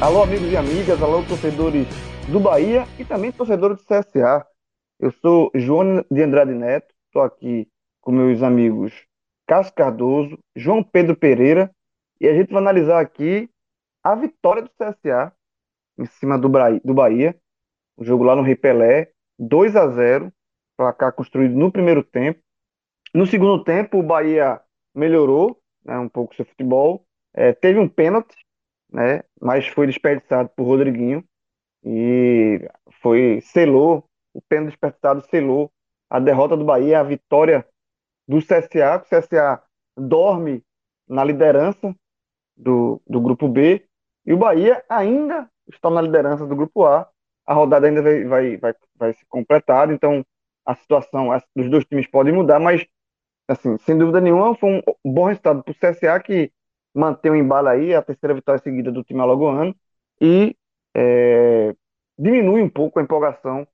Alô, amigos e amigas, alô, torcedores do Bahia e também torcedores do CSA. Eu sou João de Andrade Neto, estou aqui com meus amigos Cássio Cardoso, João Pedro Pereira, e a gente vai analisar aqui a vitória do CSA em cima do, Bahia, o jogo lá no Rei Pelé, 2 a 0 placar construído no primeiro tempo. No segundo tempo, o Bahia melhorou né, um pouco seu futebol, é, teve um pênalti né? Mas foi desperdiçado por Rodriguinho e foi selou o pênalti desperdiçado selou a derrota do Bahia, a vitória do CSA. O CSA dorme na liderança do, do grupo B e o Bahia ainda está na liderança do grupo A. A rodada ainda vai, vai, vai, vai se completar, então a situação dos dois times pode mudar, mas assim, sem dúvida nenhuma, foi um bom resultado para o CSA que manter o embalo aí, a terceira vitória seguida do time alagoano, e é, diminui um pouco a empolgação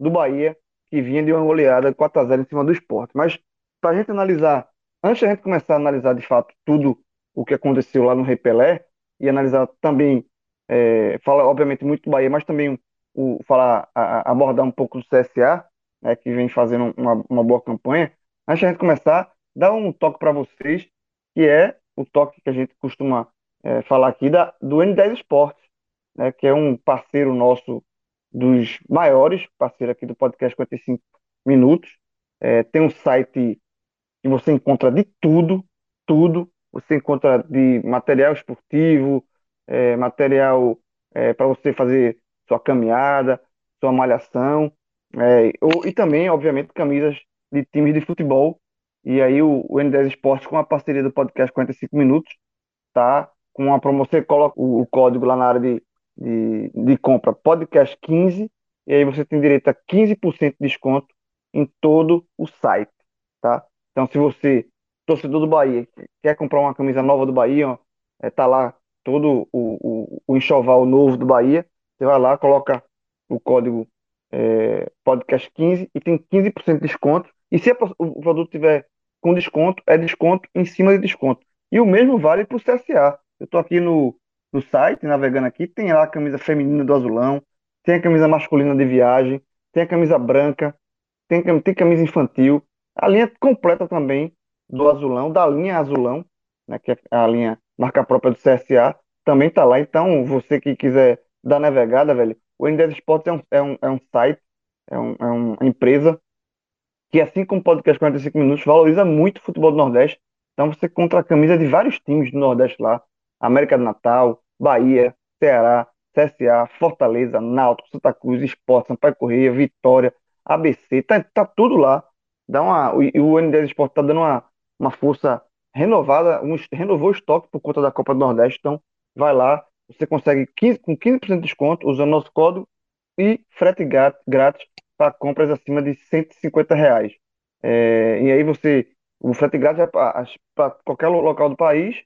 do Bahia, que vinha de uma goleada 4x0 em cima do esporte. Mas para a gente analisar, antes de a gente começar a analisar de fato tudo o que aconteceu lá no Rei Pelé, e analisar também, é, falar obviamente muito do Bahia, mas também o, falar, a, abordar um pouco do CSA, né, que vem fazendo uma, uma boa campanha, antes de a gente começar, dar um toque para vocês, que é o toque que a gente costuma é, falar aqui da, do N10 Esportes, né, que é um parceiro nosso dos maiores, parceiro aqui do podcast 45 Minutos. É, tem um site que você encontra de tudo, tudo. Você encontra de material esportivo, é, material é, para você fazer sua caminhada, sua malhação, é, ou, e também, obviamente, camisas de times de futebol e aí o, o N10 Esportes, com a parceria do podcast 45 Minutos, tá? Com uma promoção, você coloca o, o código lá na área de, de, de compra podcast 15, e aí você tem direito a 15% de desconto em todo o site, tá? Então, se você, torcedor do Bahia, quer comprar uma camisa nova do Bahia, ó, é, tá lá todo o, o, o enxoval novo do Bahia, você vai lá, coloca o código é, podcast 15 e tem 15% de desconto. E se o produto tiver com desconto, é desconto em cima de desconto. E o mesmo vale para o CSA. Eu estou aqui no, no site, navegando aqui, tem lá a camisa feminina do azulão, tem a camisa masculina de viagem, tem a camisa branca, tem, tem camisa infantil, a linha completa também do azulão, da linha azulão, né, que é a linha marca própria do CSA, também está lá. Então, você que quiser dar navegada, velho, o N10 Sports é um, é um, é um site, é, um, é uma empresa que assim como o podcast 45 minutos, valoriza muito o futebol do Nordeste. Então você encontra a camisa de vários times do Nordeste lá. América do Natal, Bahia, Ceará, CSA, Fortaleza, Náutico, Santa Cruz, Esporte, Sampaio Correia, Vitória, ABC, tá, tá tudo lá. Dá uma, o, o N10 Esporte tá dando uma, uma força renovada, um, renovou o estoque por conta da Copa do Nordeste, então vai lá, você consegue 15, com 15% de desconto usando nosso código e frete grátis para compras acima de 150 reais. É, e aí você, o frete grátis é para qualquer local do país,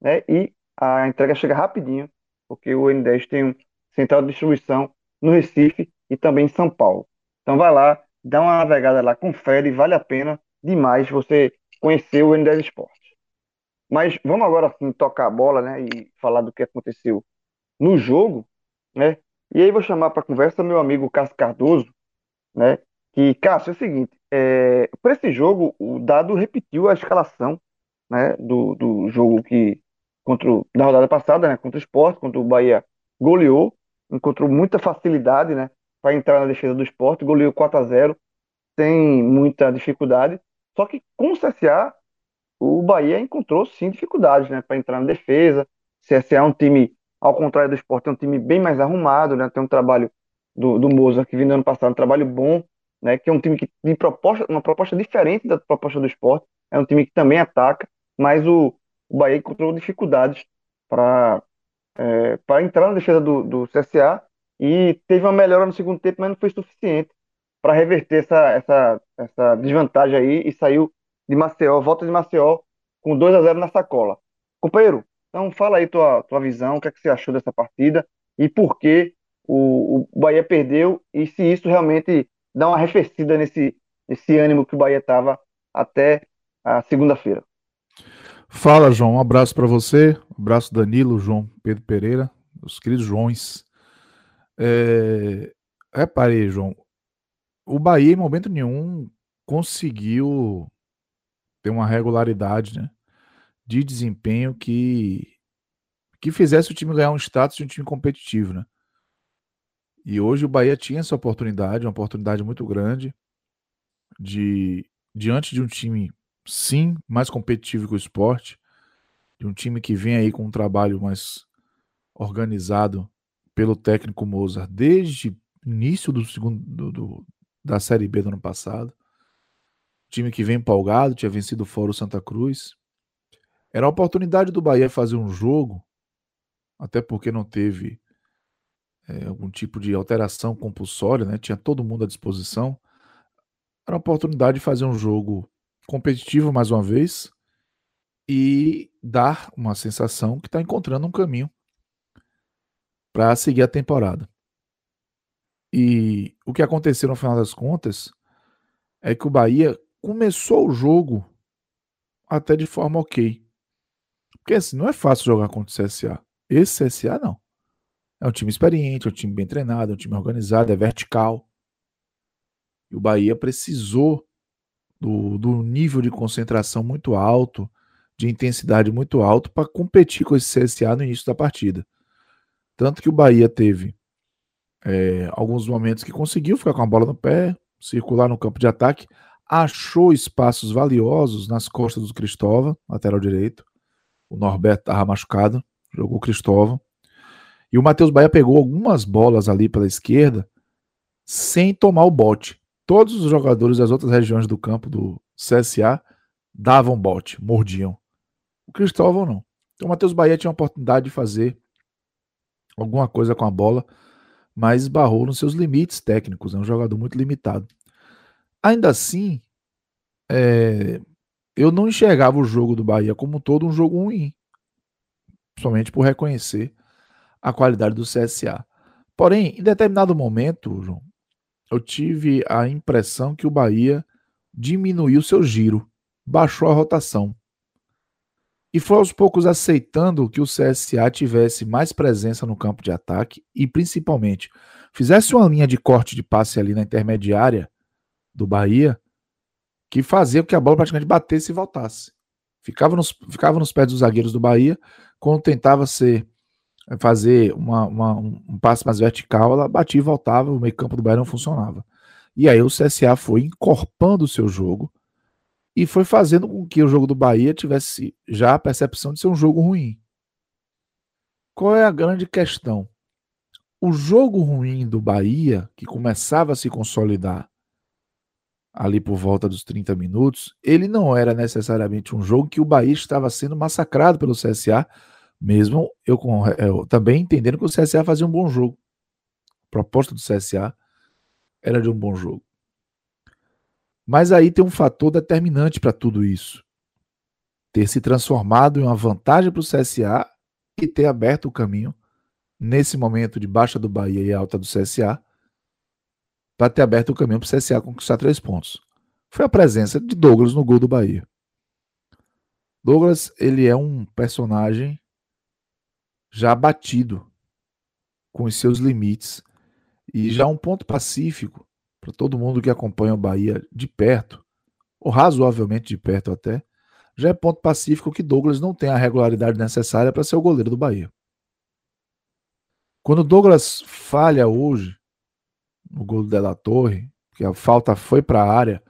né? E a entrega chega rapidinho, porque o N10 tem um central de distribuição no Recife e também em São Paulo. Então vai lá, dá uma navegada lá, confere, vale a pena demais você conhecer o N10 Esportes. Mas vamos agora sim tocar a bola, né, e falar do que aconteceu no jogo, né? E aí vou chamar para conversa meu amigo Cássio Cardoso, né? Que, Cássio, é o seguinte, é, para esse jogo, o Dado repetiu a escalação, né, do, do jogo que contra o, da rodada passada, né, contra o Sport, contra o Bahia goleou, encontrou muita facilidade, né, para entrar na defesa do Sport, goleou 4 a 0 sem muita dificuldade. Só que com o CSA o Bahia encontrou sim dificuldades, né, para entrar na defesa. CSA é um time, ao contrário do Sport, é um time bem mais arrumado, né? Tem um trabalho do, do Moza que vindo ano passado, um trabalho bom, né? Que é um time que tem proposta, uma proposta diferente da proposta do Sport. É um time que também ataca, mas o, o Bahia encontrou dificuldades para é, para entrar na defesa do, do CSA e teve uma melhora no segundo tempo, mas não foi suficiente para reverter essa, essa, essa desvantagem aí e saiu de Maceió, volta de Maceió com 2 a 0 na sacola. Companheiro, então fala aí tua, tua visão, o que, é que você achou dessa partida e por que o, o Bahia perdeu e se isso realmente dá uma arrefecida nesse, nesse ânimo que o Bahia estava até a segunda-feira. Fala, João. Um abraço para você. Um abraço, Danilo, João Pedro Pereira, os queridos Joões. É... Reparei, João. O Bahia, em momento nenhum, conseguiu ter uma regularidade né, de desempenho que, que fizesse o time ganhar um status de um time competitivo. Né? E hoje o Bahia tinha essa oportunidade, uma oportunidade muito grande, de diante de um time, sim, mais competitivo que o esporte, de um time que vem aí com um trabalho mais organizado pelo técnico Mozart desde início do segundo do, do, da Série B do ano passado. Time que vem empolgado, tinha vencido fora o Santa Cruz. Era a oportunidade do Bahia fazer um jogo, até porque não teve é, algum tipo de alteração compulsória, né? Tinha todo mundo à disposição. Era a oportunidade de fazer um jogo competitivo mais uma vez e dar uma sensação que está encontrando um caminho para seguir a temporada. E o que aconteceu no final das contas é que o Bahia começou o jogo até de forma ok. Porque assim, não é fácil jogar contra o CSA. Esse CSA não. É um time experiente, é um time bem treinado, é um time organizado, é vertical. E o Bahia precisou do, do nível de concentração muito alto, de intensidade muito alto, para competir com esse CSA no início da partida. Tanto que o Bahia teve é, alguns momentos que conseguiu ficar com a bola no pé, circular no campo de ataque, achou espaços valiosos nas costas do Cristóvão, lateral direito. O Norberto estava machucado, jogou o Cristóvão. E o Matheus Bahia pegou algumas bolas ali pela esquerda sem tomar o bote. Todos os jogadores das outras regiões do campo do CSA davam bote, mordiam. O Cristóvão não. Então o Matheus Bahia tinha a oportunidade de fazer alguma coisa com a bola, mas esbarrou nos seus limites técnicos. É um jogador muito limitado. Ainda assim, é, eu não enxergava o jogo do Bahia como todo um jogo ruim, somente por reconhecer a qualidade do CSA. Porém, em determinado momento, João, eu tive a impressão que o Bahia diminuiu seu giro, baixou a rotação. E foi aos poucos aceitando que o CSA tivesse mais presença no campo de ataque e, principalmente, fizesse uma linha de corte de passe ali na intermediária do Bahia que fazia com que a bola praticamente batesse e voltasse. Ficava nos, ficava nos pés dos zagueiros do Bahia, quando tentava ser fazer uma, uma, um passe mais vertical, ela batia e voltava, o meio campo do Bahia não funcionava. E aí o CSA foi encorpando o seu jogo e foi fazendo com que o jogo do Bahia tivesse já a percepção de ser um jogo ruim. Qual é a grande questão? O jogo ruim do Bahia, que começava a se consolidar ali por volta dos 30 minutos, ele não era necessariamente um jogo que o Bahia estava sendo massacrado pelo CSA, mesmo eu, eu também entendendo que o CSA fazia um bom jogo. A proposta do CSA era de um bom jogo. Mas aí tem um fator determinante para tudo isso. Ter se transformado em uma vantagem para o CSA e ter aberto o caminho nesse momento de baixa do Bahia e alta do CSA para ter aberto o caminho para o CSA conquistar três pontos. Foi a presença de Douglas no gol do Bahia. Douglas, ele é um personagem já batido com os seus limites e já um ponto pacífico para todo mundo que acompanha o Bahia de perto, ou razoavelmente de perto até, já é ponto pacífico que Douglas não tem a regularidade necessária para ser o goleiro do Bahia. Quando Douglas falha hoje, no gol do Della Torre, que a falta foi para a área,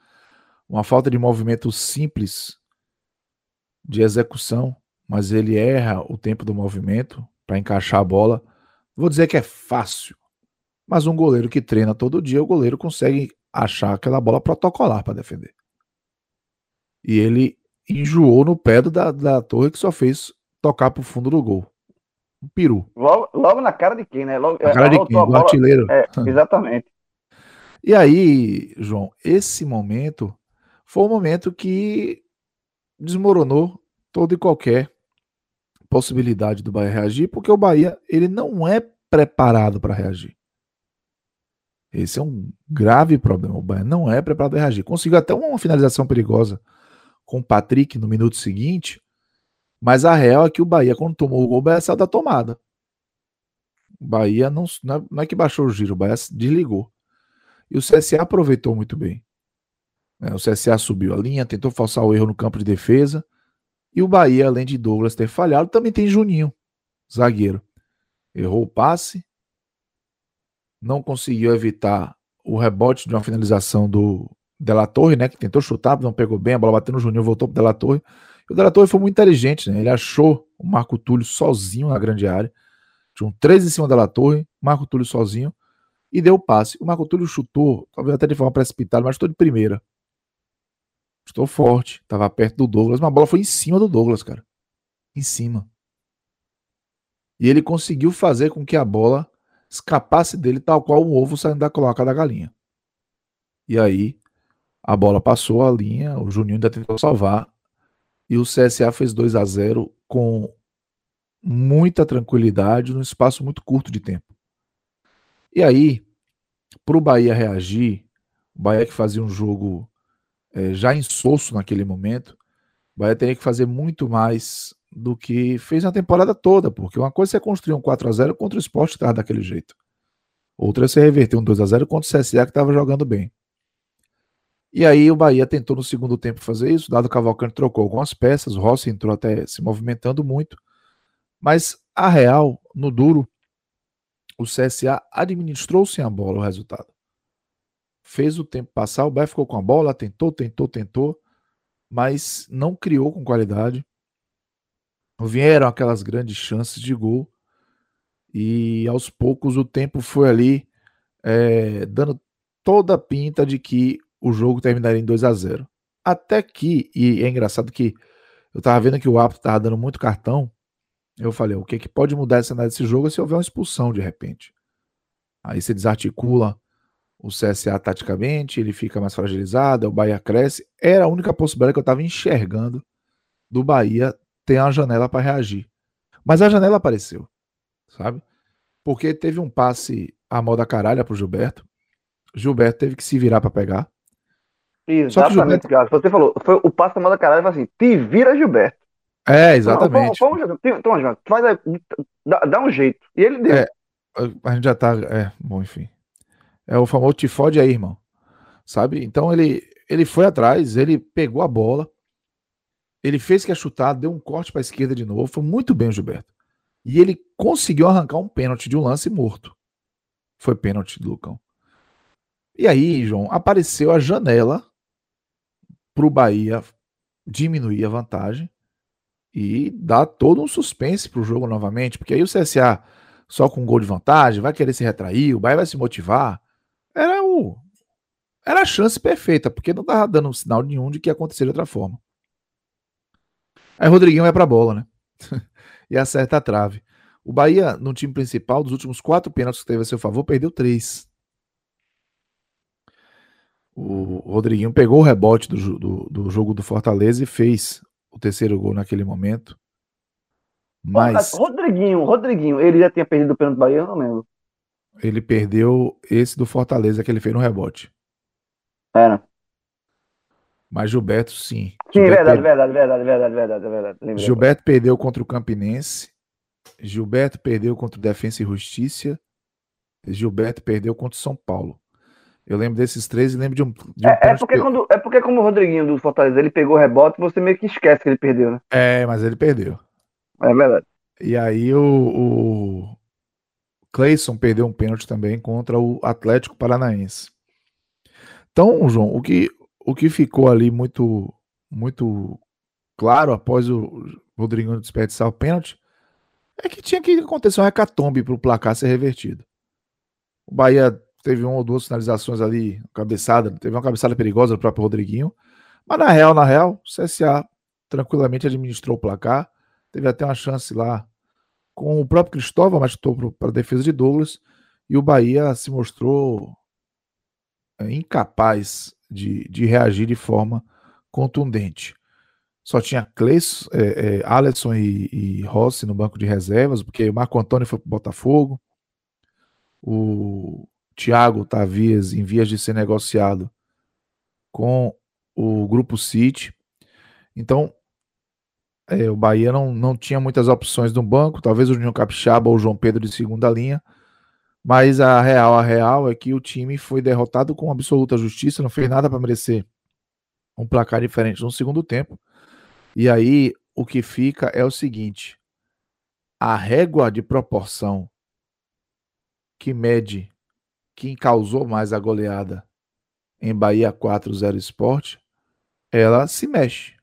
uma falta de movimento simples, de execução, mas ele erra o tempo do movimento para encaixar a bola. Vou dizer que é fácil, mas um goleiro que treina todo dia, o goleiro consegue achar aquela bola protocolar para defender. E ele enjoou no pé da, da torre que só fez tocar para o fundo do gol. Um peru. Logo, logo na cara de quem, né? Logo, na cara de quem? Do artilheiro. É, exatamente. E aí, João, esse momento foi o momento que desmoronou toda e qualquer possibilidade do Bahia reagir, porque o Bahia ele não é preparado para reagir. Esse é um grave problema. O Bahia não é preparado para reagir. Conseguiu até uma finalização perigosa com o Patrick no minuto seguinte, mas a real é que o Bahia, quando tomou o gol, o Bahia saiu da tomada. O Bahia não, não é que baixou o giro, o Bahia desligou. E o CSA aproveitou muito bem. É, o CSA subiu a linha, tentou forçar o erro no campo de defesa. E o Bahia, além de Douglas ter falhado, também tem Juninho, zagueiro. Errou o passe, não conseguiu evitar o rebote de uma finalização do Della Torre, né? Que tentou chutar, não pegou bem, a bola bateu no Juninho, voltou pro Della Torre. E o Della Torre foi muito inteligente, né? Ele achou o Marco Túlio sozinho na grande área. Tinha um três em cima da Della Torre, Marco Túlio sozinho, e deu o passe. O Marco Túlio chutou, talvez até de forma precipitada, mas chutou de primeira. Chutou forte, estava perto do Douglas, mas a bola foi em cima do Douglas, cara. Em cima. E ele conseguiu fazer com que a bola escapasse dele tal qual um ovo saindo da cloaca da galinha. E aí a bola passou a linha, o Juninho ainda tentou salvar e o CSA fez 2 a 0 com muita tranquilidade num espaço muito curto de tempo. E aí, para o Bahia reagir, o Bahia que fazia um jogo é, já insosso naquele momento, o Bahia teria que fazer muito mais do que fez na temporada toda, porque uma coisa é construir um 4 a 0 contra o esporte que daquele jeito. Outra é você reverter um 2 a 0 contra o CSA que estava jogando bem. E aí o Bahia tentou no segundo tempo fazer isso, dado Cavalcante trocou algumas peças, o Rossi entrou até se movimentando muito, mas a real, no duro, o CSA administrou sem a bola o resultado. Fez o tempo passar, o Bahia ficou com a bola, tentou, tentou, tentou, mas não criou com qualidade vieram aquelas grandes chances de gol e aos poucos o tempo foi ali é, dando toda a pinta de que o jogo terminaria em 2 a 0 Até que, e é engraçado que eu tava vendo que o árbitro tava dando muito cartão, eu falei, o que, que pode mudar esse cenário desse jogo é se houver uma expulsão de repente. Aí você desarticula o CSA taticamente, ele fica mais fragilizado, o Bahia cresce. Era a única possibilidade que eu estava enxergando do Bahia tem uma janela para reagir. Mas a janela apareceu, sabe? Porque teve um passe à moda caralha pro Gilberto. Gilberto teve que se virar para pegar. Exatamente, Gilberto... Você falou, foi o passe à moda caralha, foi assim, te vira Gilberto. É, exatamente. Vamos, vamos, vamos, faz, dá, dá, um jeito. E ele deu. É, a gente já tá, é, bom, enfim. É o famoso te fode aí, irmão. Sabe? Então ele, ele foi atrás, ele pegou a bola, ele fez que a chutada, deu um corte para a esquerda de novo. Foi muito bem o Gilberto. E ele conseguiu arrancar um pênalti de um lance morto. Foi pênalti do Lucão. E aí, João, apareceu a janela para o Bahia diminuir a vantagem e dar todo um suspense para o jogo novamente, porque aí o CSA só com um gol de vantagem vai querer se retrair, o Bahia vai se motivar. Era o era a chance perfeita, porque não estava dando sinal nenhum de que ia acontecer de outra forma. Aí Rodriguinho vai pra bola, né? e acerta a trave. O Bahia, no time principal, dos últimos quatro pênaltis que teve a seu favor, perdeu três. O Rodriguinho pegou o rebote do, do, do jogo do Fortaleza e fez o terceiro gol naquele momento. Mas. Rodriguinho, Rodriguinho, ele já tinha perdido o pênalti do Bahia, eu não lembro. Ele perdeu esse do Fortaleza que ele fez no rebote. Era. Mas Gilberto, sim. Sim, Gilberto verdade, verdade, verdade, verdade, verdade, verdade. Gilberto perdeu contra o Campinense. Gilberto perdeu contra o Defensa e Justiça. Gilberto perdeu contra o São Paulo. Eu lembro desses três e lembro de um. De um é, é, porque quando, é porque, como o Rodriguinho do Fortaleza ele pegou o rebote, você meio que esquece que ele perdeu, né? É, mas ele perdeu. É verdade. E aí o, o Clayson perdeu um pênalti também contra o Atlético Paranaense. Então, João, o que, o que ficou ali muito muito claro após o Rodrigo desperdiçar o pênalti, é que tinha que acontecer um hecatombe para o placar ser revertido. O Bahia teve uma ou duas finalizações ali, cabeçada, teve uma cabeçada perigosa do próprio Rodriguinho, mas na real, na real, o CSA tranquilamente administrou o placar, teve até uma chance lá com o próprio Cristóvão, mas para a defesa de Douglas, e o Bahia se mostrou é, incapaz de, de reagir de forma contundente. Só tinha Cleis, é, é, Alisson e, e, Rossi no banco de reservas, porque o Marco Antônio foi para o Botafogo, o Thiago Tavias em vias de ser negociado com o Grupo City. Então, é, o Bahia não, não tinha muitas opções no banco, talvez o Juninho Capixaba ou o João Pedro de segunda linha, mas a real, a real é que o time foi derrotado com absoluta justiça, não fez nada para merecer um placar diferente no segundo tempo. E aí o que fica é o seguinte: a régua de proporção que mede quem causou mais a goleada em Bahia 4-0 Esporte, ela se mexe.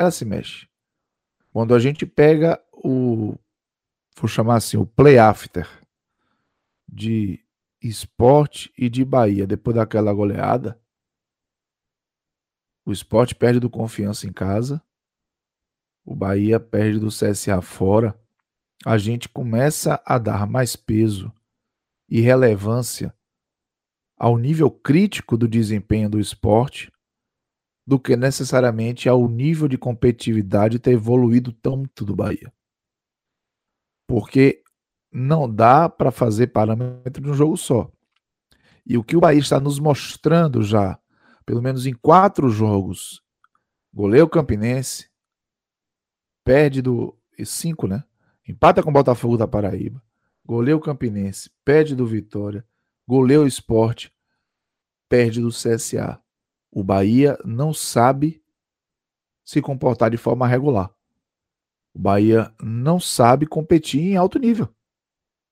Ela se mexe. Quando a gente pega o, vou chamar assim, o play after de esporte e de Bahia depois daquela goleada, o esporte perde do confiança em casa, o Bahia perde do CSA fora, a gente começa a dar mais peso e relevância ao nível crítico do desempenho do esporte do que necessariamente ao nível de competitividade ter evoluído tanto do Bahia. Porque não dá para fazer parâmetro de um jogo só. E o que o Bahia está nos mostrando já, pelo menos em quatro jogos, goleio Campinense, perde do. cinco, né? Empata com o Botafogo da Paraíba, goleia o Campinense, perde do Vitória, goleia o Esporte, perde do CSA. O Bahia não sabe se comportar de forma regular. O Bahia não sabe competir em alto nível.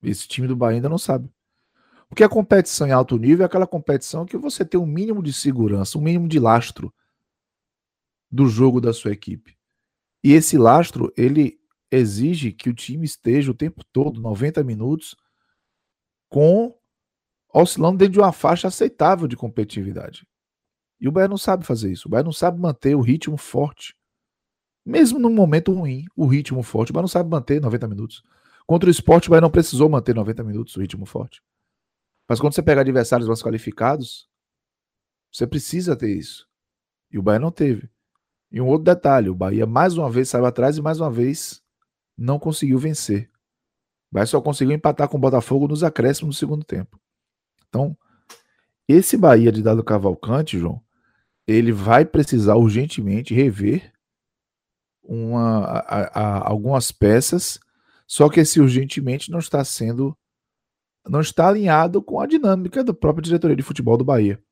Esse time do Bahia ainda não sabe. Porque a competição em alto nível é aquela competição que você tem um mínimo de segurança, um mínimo de lastro do jogo da sua equipe. E esse lastro, ele exige que o time esteja o tempo todo, 90 minutos, com oscilando dentro de uma faixa aceitável de competitividade. E o Bahia não sabe fazer isso. O Bahia não sabe manter o ritmo forte. Mesmo num momento ruim, o ritmo forte, o Bahia não sabe manter 90 minutos. Contra o esporte, o Bahia não precisou manter 90 minutos o ritmo forte. Mas quando você pega adversários mais qualificados, você precisa ter isso. E o Bahia não teve. E um outro detalhe: o Bahia mais uma vez saiu atrás e mais uma vez não conseguiu vencer. O Bahia só conseguiu empatar com o Botafogo nos acréscimos do segundo tempo. Então, esse Bahia de Dado Cavalcante, João, ele vai precisar urgentemente rever uma, a, a, algumas peças só que esse urgentemente não está sendo não está alinhado com a dinâmica da própria diretoria de futebol do Bahia.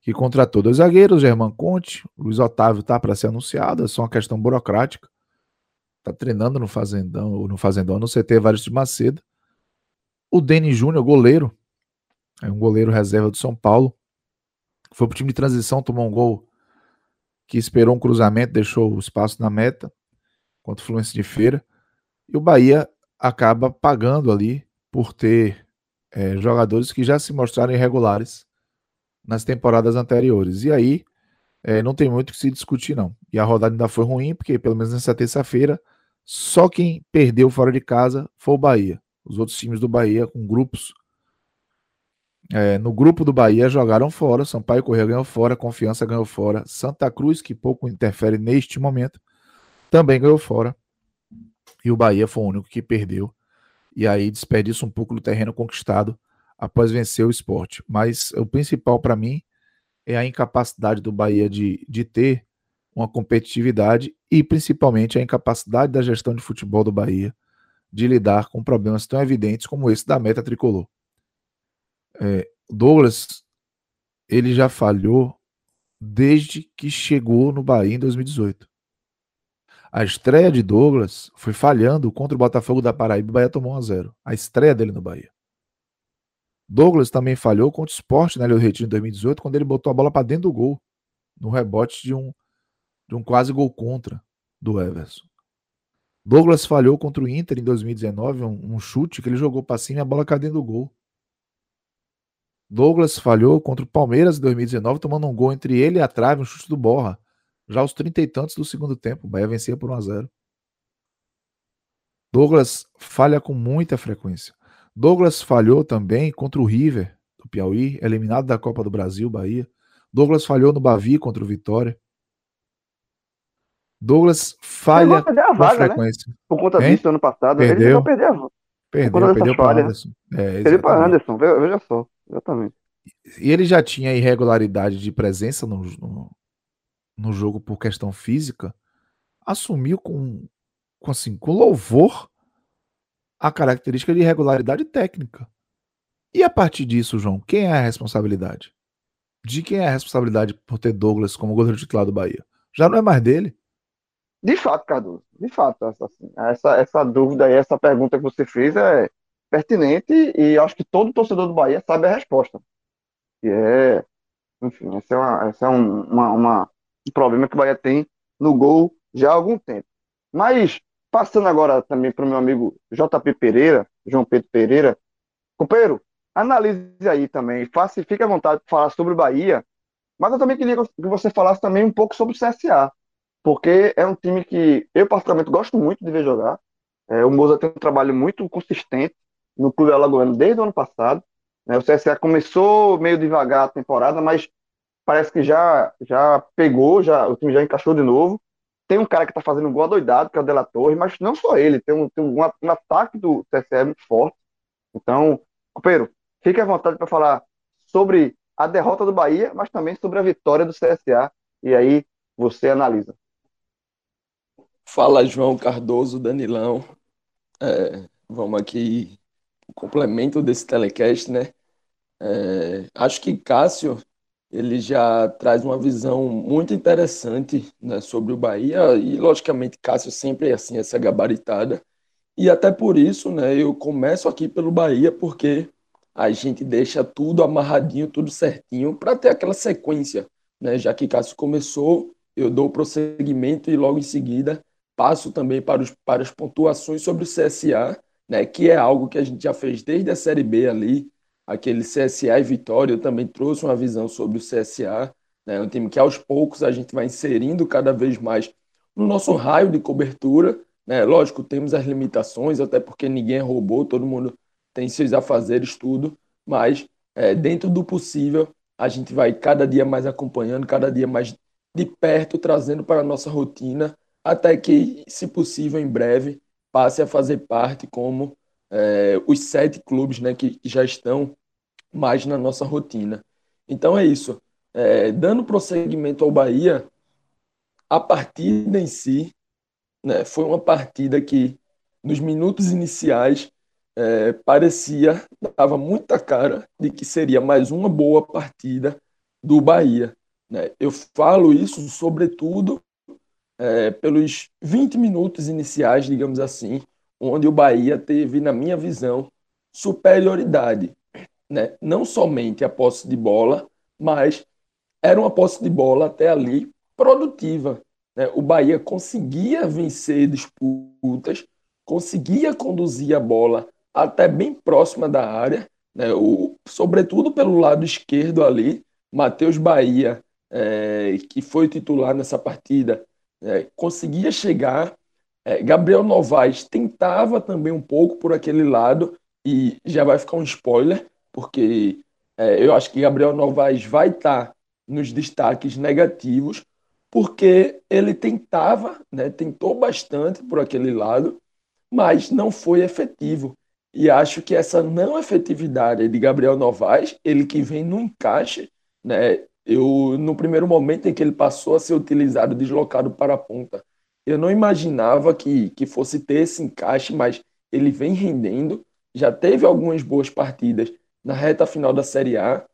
Que contratou dois zagueiros, Germán Conte, Luiz Otávio está para ser anunciado, é só uma questão burocrática. Está treinando no Fazendão, no Fazendão, no CT Vários de Macedo. O Denis Júnior, goleiro, é um goleiro reserva do São Paulo. Foi para o time de transição, tomou um gol que esperou um cruzamento, deixou o espaço na meta contra o Fluminense de Feira. E o Bahia acaba pagando ali por ter é, jogadores que já se mostraram irregulares nas temporadas anteriores. E aí é, não tem muito o que se discutir, não. E a rodada ainda foi ruim, porque pelo menos nessa terça-feira, só quem perdeu fora de casa foi o Bahia. Os outros times do Bahia, com grupos. É, no grupo do Bahia jogaram fora. Sampaio Correia ganhou fora, Confiança ganhou fora. Santa Cruz, que pouco interfere neste momento, também ganhou fora e o Bahia foi o único que perdeu. E aí desperdiça um pouco do terreno conquistado após vencer o esporte. Mas o principal para mim é a incapacidade do Bahia de, de ter uma competitividade e principalmente a incapacidade da gestão de futebol do Bahia de lidar com problemas tão evidentes como esse da meta tricolor. É, Douglas, ele já falhou desde que chegou no Bahia em 2018. A estreia de Douglas foi falhando contra o Botafogo da Paraíba o Bahia tomou 1 a 0 A estreia dele no Bahia. Douglas também falhou contra o Sport na Ilha do Retiro em 2018, quando ele botou a bola para dentro do gol, no rebote de um de um quase gol contra do Everson. Douglas falhou contra o Inter em 2019, um, um chute que ele jogou para cima e a bola caiu dentro do gol. Douglas falhou contra o Palmeiras em 2019, tomando um gol entre ele e a trave, um chute do Borra. Já aos trinta e tantos do segundo tempo, o Bahia vencia por 1 a 0. Douglas falha com muita frequência. Douglas falhou também contra o River do Piauí, eliminado da Copa do Brasil, Bahia. Douglas falhou no Bavi contra o Vitória. Douglas falha com vaga, né? frequência. Né? Por conta hein? disso, ano passado, perdeu, ele não perder a vaga. Perdeu, perdeu para Anderson. É, perdeu para Anderson, veja só. Exatamente. E ele já tinha irregularidade de presença no, no, no jogo por questão física, assumiu com, com, assim, com louvor a característica de irregularidade técnica. E a partir disso, João, quem é a responsabilidade? De quem é a responsabilidade por ter Douglas como goleiro titular do Bahia? Já não é mais dele? De fato, Cardoso, de fato, assim, essa, essa dúvida e essa pergunta que você fez é pertinente e acho que todo torcedor do Bahia sabe a resposta. E é, enfim, esse é, uma, é um, uma, uma, um problema que o Bahia tem no gol já há algum tempo. Mas, passando agora também para o meu amigo JP Pereira, João Pedro Pereira, companheiro, analise aí também, faça, fique à vontade para falar sobre o Bahia, mas eu também queria que você falasse também um pouco sobre o CSA, porque é um time que eu particularmente gosto muito de ver jogar. É, o Moza tem um trabalho muito consistente no Clube Alagoano desde o ano passado. Né? O CSA começou meio devagar a temporada, mas parece que já, já pegou, já, o time já encaixou de novo. Tem um cara que está fazendo um gol adoidado, que é o Dela Torre, mas não só ele, tem um, tem um, um ataque do CSA muito forte. Então, companheiro, fique à vontade para falar sobre a derrota do Bahia, mas também sobre a vitória do CSA. E aí você analisa. Fala, João Cardoso, Danilão. É, vamos aqui complemento desse telecast, né? É, acho que Cássio ele já traz uma visão muito interessante né, sobre o Bahia e logicamente Cássio sempre é assim essa gabaritada e até por isso, né? Eu começo aqui pelo Bahia porque a gente deixa tudo amarradinho, tudo certinho para ter aquela sequência, né? Já que Cássio começou, eu dou prosseguimento e logo em seguida passo também para, os, para as pontuações sobre o CSA né, que é algo que a gente já fez desde a Série B ali, aquele CSA e Vitória, eu também trouxe uma visão sobre o CSA, né, um time que aos poucos a gente vai inserindo cada vez mais no nosso raio de cobertura, né, lógico, temos as limitações, até porque ninguém é robô, todo mundo tem seus afazeres, tudo, mas é, dentro do possível, a gente vai cada dia mais acompanhando, cada dia mais de perto, trazendo para a nossa rotina, até que, se possível, em breve, passe a fazer parte como é, os sete clubes né, que, já estão mais na nossa rotina. Então é isso. É, dando prosseguimento ao Bahia, a partida em si né, foi uma partida que, nos minutos iniciais, é, parecia, dava muita cara de que seria mais uma boa partida do Bahia. Né? Eu falo isso, sobretudo, é, pelos 20 minutos iniciais, digamos assim, onde o Bahia teve, na minha visão, superioridade. Né? Não somente a posse de bola, mas era uma posse de bola até ali produtiva. Né? O Bahia conseguia vencer disputas, conseguia conduzir a bola até bem próxima da área, né? o, sobretudo pelo lado esquerdo ali. Matheus Bahia, é, que foi titular nessa partida, é, conseguia chegar. É, Gabriel Novaes tentava também um pouco por aquele lado, e já vai ficar um spoiler, porque é, eu acho que Gabriel Novaes vai estar tá nos destaques negativos, porque ele tentava, né, tentou bastante por aquele lado, mas não foi efetivo. E acho que essa não efetividade de Gabriel Novaes, ele que vem no encaixe, né, eu, no primeiro momento em que ele passou a ser utilizado, deslocado para a ponta, eu não imaginava que, que fosse ter esse encaixe, mas ele vem rendendo. Já teve algumas boas partidas na reta final da Série A.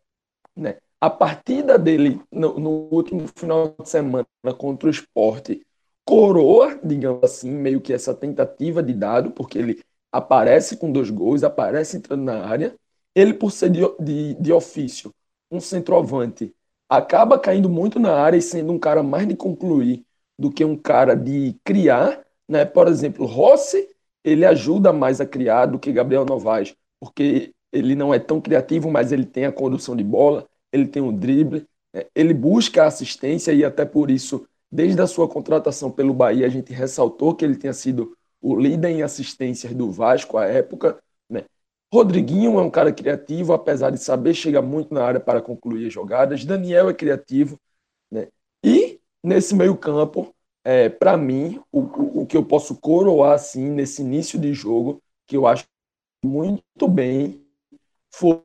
Né? A partida dele no, no último final de semana contra o esporte coroa, digamos assim, meio que essa tentativa de dado, porque ele aparece com dois gols, aparece entrando na área. Ele, por ser de, de, de ofício um centroavante acaba caindo muito na área e sendo um cara mais de concluir do que um cara de criar, né? Por exemplo, Rossi, ele ajuda mais a criar do que Gabriel Novaes, porque ele não é tão criativo, mas ele tem a condução de bola, ele tem o drible, né? ele busca assistência e até por isso, desde a sua contratação pelo Bahia, a gente ressaltou que ele tinha sido o líder em assistências do Vasco à época? Rodriguinho é um cara criativo, apesar de saber chegar muito na área para concluir as jogadas. Daniel é criativo, né? E nesse meio campo, é, para mim, o, o, que eu posso coroar assim nesse início de jogo, que eu acho muito bem, foi,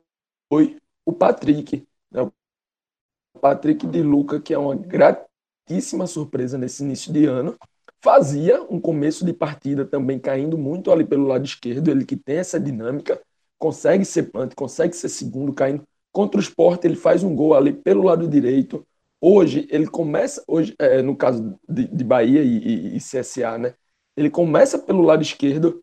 foi o Patrick. Né? O Patrick de Luca, que é uma gratíssima surpresa nesse início de ano. Fazia um começo de partida também caindo muito ali pelo lado esquerdo, ele que tem essa dinâmica, consegue ser punch, consegue ser segundo, caindo contra o esporte, ele faz um gol ali pelo lado direito. Hoje, ele começa, hoje, é, no caso de, de Bahia e, e, e, CSA, né? Ele começa pelo lado esquerdo,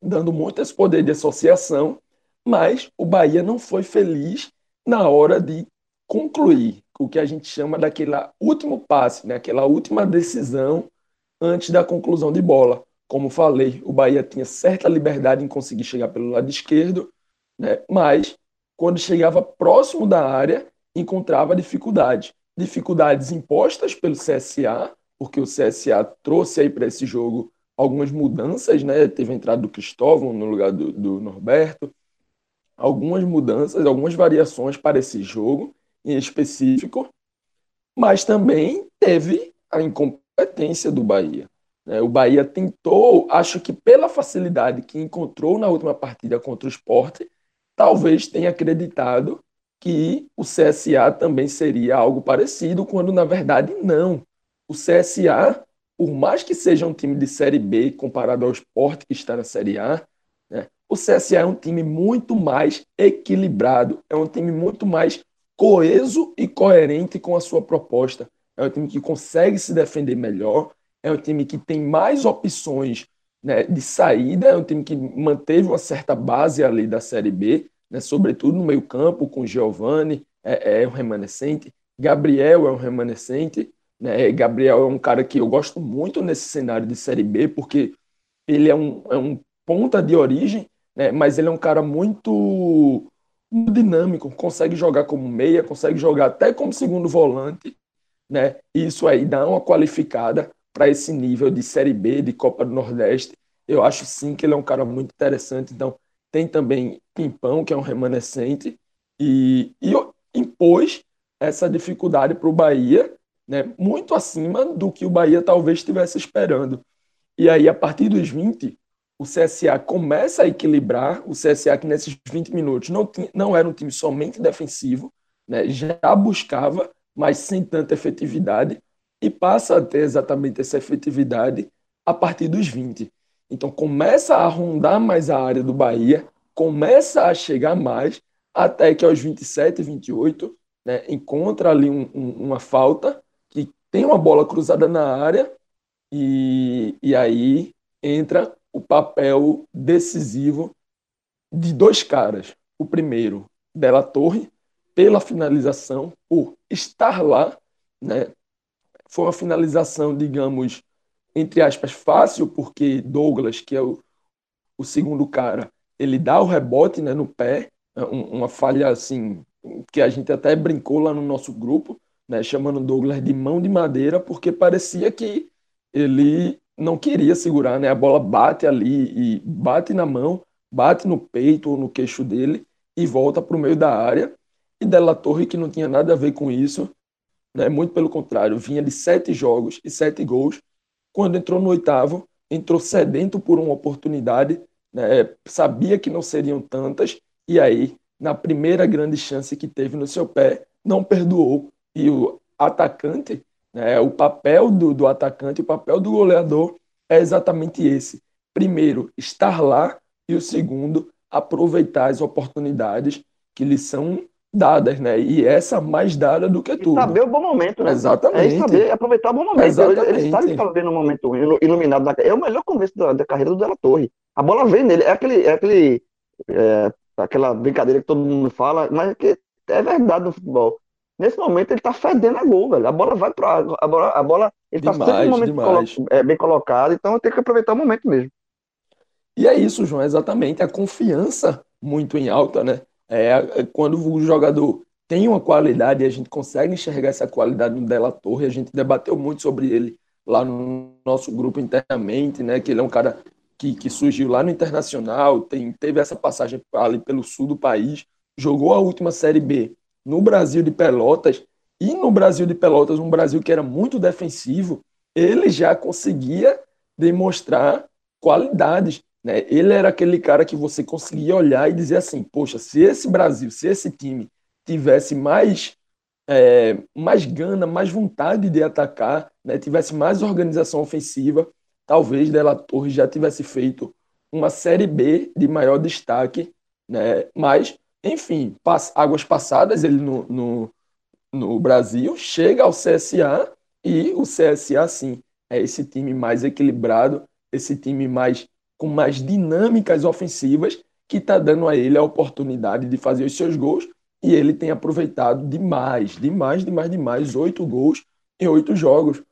dando muito esse poder de associação, mas o Bahia não foi feliz na hora de concluir o que a gente chama daquele último passe, né? aquela última decisão antes da conclusão de bola. Como falei, o Bahia tinha certa liberdade em conseguir chegar pelo lado esquerdo, né? mas quando chegava próximo da área, encontrava dificuldade. Dificuldades impostas pelo CSA, porque o CSA trouxe aí para esse jogo algumas mudanças, né? Teve a entrada do Cristóvão no lugar do, do Norberto, algumas mudanças, algumas variações para esse jogo em específico, mas também teve a incompetência do Bahia. Né? O Bahia tentou, acho que pela facilidade que encontrou na última partida contra o Esporte, talvez tenha acreditado que o CSA também seria algo parecido, quando na verdade não. O CSA, por mais que seja um time de Série B comparado ao Esporte que está na Série A, né, o CSA é um time muito mais equilibrado, é um time muito mais coeso e coerente com a sua proposta. É um time que consegue se defender melhor, é um time que tem mais opções né, de saída, é um time que manteve uma certa base ali da Série B, né, sobretudo no meio campo, com Giovani, é, é um remanescente, Gabriel é um remanescente, né, Gabriel é um cara que eu gosto muito nesse cenário de Série B, porque ele é um, é um ponta de origem, né, mas ele é um cara muito dinâmico, consegue jogar como meia, consegue jogar até como segundo volante, né, isso aí dá uma qualificada para esse nível de Série B, de Copa do Nordeste. Eu acho sim que ele é um cara muito interessante. Então, tem também Pimpão, que é um remanescente, e, e impôs essa dificuldade para o Bahia, né, muito acima do que o Bahia talvez estivesse esperando. E aí, a partir dos 20, o CSA começa a equilibrar. O CSA, que nesses 20 minutos não, tinha, não era um time somente defensivo, né, já buscava, mas sem tanta efetividade e passa a ter exatamente essa efetividade a partir dos 20. Então começa a rondar mais a área do Bahia, começa a chegar mais, até que aos 27, 28, né, encontra ali um, um, uma falta, que tem uma bola cruzada na área, e, e aí entra o papel decisivo de dois caras. O primeiro, Della Torre, pela finalização, por estar lá, né, foi uma finalização, digamos, entre aspas, fácil, porque Douglas, que é o, o segundo cara, ele dá o rebote né, no pé, é uma falha assim, que a gente até brincou lá no nosso grupo, né, chamando Douglas de mão de madeira, porque parecia que ele não queria segurar, né? A bola bate ali e bate na mão, bate no peito ou no queixo dele e volta para o meio da área. E Della Torre, que não tinha nada a ver com isso, né? Muito pelo contrário, vinha de sete jogos e sete gols. Quando entrou no oitavo, entrou sedento por uma oportunidade, né? sabia que não seriam tantas, e aí, na primeira grande chance que teve no seu pé, não perdoou. E o atacante, né? o papel do, do atacante, o papel do goleador é exatamente esse. Primeiro, estar lá, e o segundo, aproveitar as oportunidades que lhe são dadas, né? E essa mais dada do que tudo. E saber o bom momento, né? Exatamente. É saber aproveitar o bom momento. Exatamente. Ele, ele sabe que estava vendo um momento iluminado. Na... É o melhor começo da, da, carreira do Della Torre. A bola vem nele. É aquele, é aquele, é, aquela brincadeira que todo mundo fala, mas é que é verdade no futebol. Nesse momento ele tá fedendo a gol, velho. A bola vai pro a bola, a bola ele tá Demais, sempre no momento colo- é, bem colocado, então tem que aproveitar o momento mesmo. E é isso, João, exatamente. A confiança muito em alta, né? É, é quando o jogador tem uma qualidade a gente consegue enxergar essa qualidade no Della Torre, a gente debateu muito sobre ele lá no nosso grupo internamente, né? Que ele é um cara que, que surgiu lá no Internacional, tem, teve essa passagem ali pelo sul do país, jogou a última Série B no Brasil de Pelotas, e no Brasil de Pelotas, um Brasil que era muito defensivo, ele já conseguia demonstrar qualidades. Né? Ele era aquele cara que você conseguia olhar e dizer assim: poxa, se esse Brasil, se esse time tivesse mais, é, mais gana, mais vontade de atacar, né? tivesse mais organização ofensiva, talvez Della Torre já tivesse feito uma Série B de maior destaque. Né? Mas, enfim, pass águas passadas, ele no, no, no Brasil chega ao CSA e o CSA, sim, é esse time mais equilibrado, esse time mais com mais dinâmicas ofensivas que está dando a ele a oportunidade de fazer os seus gols e ele tem aproveitado demais, demais, demais, demais, oito gols em oito jogos.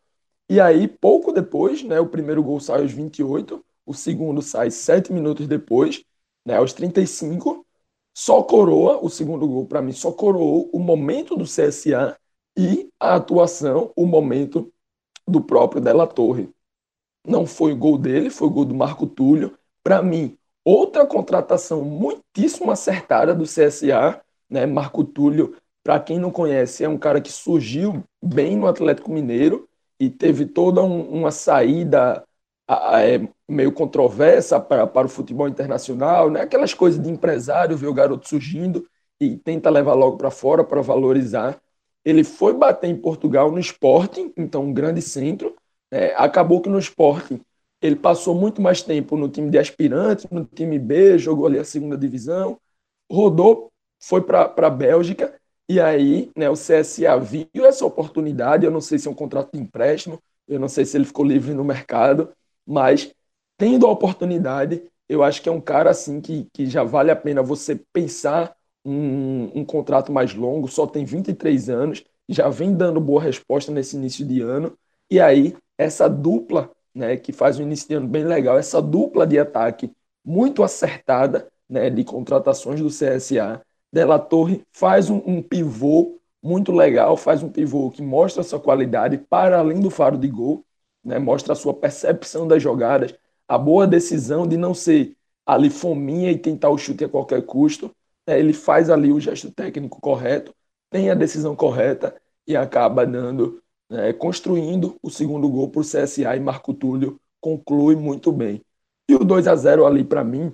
E aí, pouco depois, né, o primeiro gol sai aos 28, o segundo sai sete minutos depois, né, aos 35, só coroa, o segundo gol para mim, só coroou o momento do CSA e a atuação, o momento do próprio Della Torre. Não foi o gol dele, foi o gol do Marco Túlio. Para mim, outra contratação muitíssimo acertada do CSA, né? Marco Túlio, para quem não conhece, é um cara que surgiu bem no Atlético Mineiro e teve toda um, uma saída a, a, é, meio controversa para, para o futebol internacional, né? Aquelas coisas de empresário, ver o garoto surgindo e tenta levar logo para fora para valorizar. Ele foi bater em Portugal no Sporting, então um grande centro, é, acabou que no esporte ele passou muito mais tempo no time de aspirantes, no time B, jogou ali a segunda divisão, rodou, foi para a Bélgica, e aí né, o CSA viu essa oportunidade. Eu não sei se é um contrato de empréstimo, eu não sei se ele ficou livre no mercado, mas tendo a oportunidade, eu acho que é um cara assim que, que já vale a pena você pensar um, um contrato mais longo, só tem 23 anos, já vem dando boa resposta nesse início de ano, e aí essa dupla, né, que faz um início de ano bem legal, essa dupla de ataque muito acertada, né, de contratações do CSA. Della Torre faz um, um pivô muito legal, faz um pivô que mostra sua qualidade para além do faro de gol, né, mostra a sua percepção das jogadas, a boa decisão de não ser ali fominha e tentar o chute a qualquer custo. Né, ele faz ali o gesto técnico correto, tem a decisão correta e acaba dando né, construindo o segundo gol para o CSA e Marco Túlio conclui muito bem. E o 2 a 0 ali para mim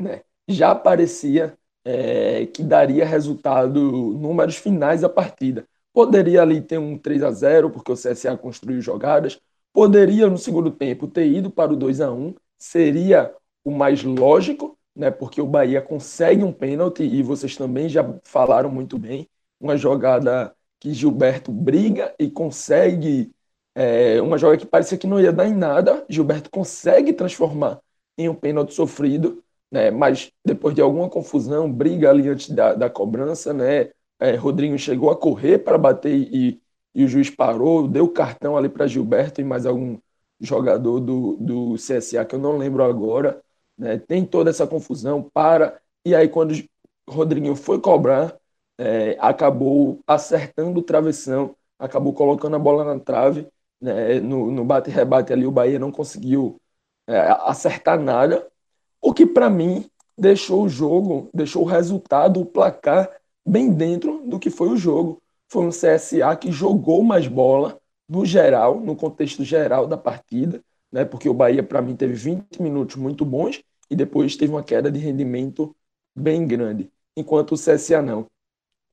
né, já parecia é, que daria resultado, números finais da partida. Poderia ali ter um 3 a 0 porque o CSA construiu jogadas, poderia no segundo tempo ter ido para o 2 a 1 seria o mais lógico, né, porque o Bahia consegue um pênalti e vocês também já falaram muito bem, uma jogada que Gilberto briga e consegue é, uma jogada que parecia que não ia dar em nada, Gilberto consegue transformar em um pênalti sofrido, né? Mas depois de alguma confusão, briga ali antes da, da cobrança, né? É, Rodrigo chegou a correr para bater e, e o juiz parou, deu cartão ali para Gilberto e mais algum jogador do, do CSA que eu não lembro agora, né? Tem toda essa confusão, para e aí quando Rodrigo foi cobrar é, acabou acertando o travessão, acabou colocando a bola na trave, né, no, no bate-rebate ali o Bahia não conseguiu é, acertar nada, o que para mim deixou o jogo, deixou o resultado, o placar bem dentro do que foi o jogo. Foi um CSA que jogou mais bola no geral, no contexto geral da partida, né, porque o Bahia para mim teve 20 minutos muito bons e depois teve uma queda de rendimento bem grande, enquanto o CSA não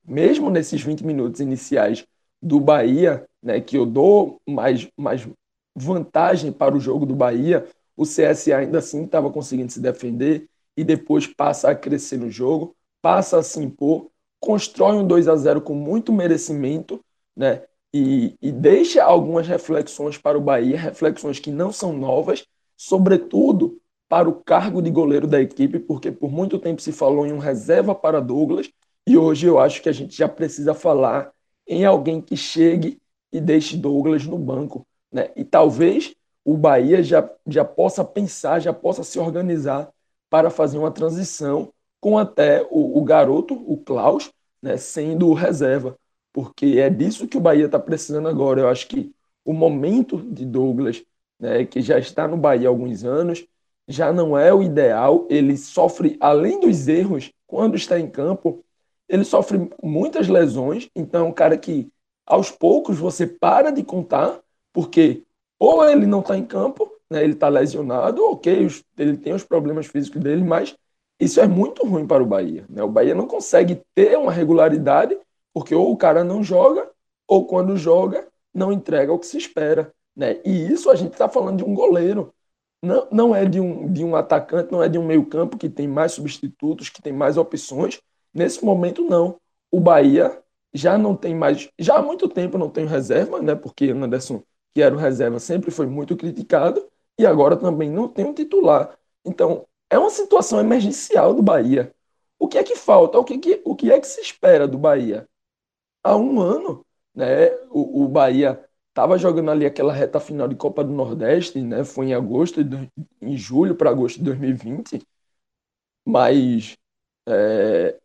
mesmo nesses 20 minutos iniciais do Bahia, né, que eu dou mais, mais vantagem para o jogo do Bahia, o CSA ainda assim estava conseguindo se defender e depois passa a crescer no jogo, passa a se impor, constrói um 2 a 0 com muito merecimento, né? E, e deixa algumas reflexões para o Bahia, reflexões que não são novas, sobretudo para o cargo de goleiro da equipe, porque por muito tempo se falou em um reserva para Douglas, e hoje eu acho que a gente já precisa falar em alguém que chegue e deixe Douglas no banco. Né? E talvez o Bahia já, já possa pensar, já possa se organizar para fazer uma transição com até o, o garoto, o Klaus, né, sendo reserva, porque é disso que o Bahia está precisando agora. Eu acho que o momento de Douglas, né, que já está no Bahia há alguns anos, já não é o ideal. Ele sofre, além dos erros, quando está em campo, ele sofre muitas lesões. Então, é um cara que aos poucos você para de contar, porque ou ele não está em campo, né, ele está lesionado, ok, ele tem os problemas físicos dele, mas isso é muito ruim para o Bahia. Né? O Bahia não consegue ter uma regularidade, porque ou o cara não joga, ou quando joga, não entrega o que se espera. Né? E isso a gente está falando de um goleiro. Não, não é de um, de um atacante, não é de um meio-campo que tem mais substitutos, que tem mais opções. Nesse momento, não. O Bahia já não tem mais. Já há muito tempo não tem reserva, né? Porque Anderson, que era o reserva, sempre foi muito criticado, e agora também não tem um titular. Então, é uma situação emergencial do Bahia. O que é que falta? O que, que, o que é que se espera do Bahia? Há um ano, né, o, o Bahia estava jogando ali aquela reta final de Copa do Nordeste, né, foi em agosto, em julho para agosto de 2020, mas é,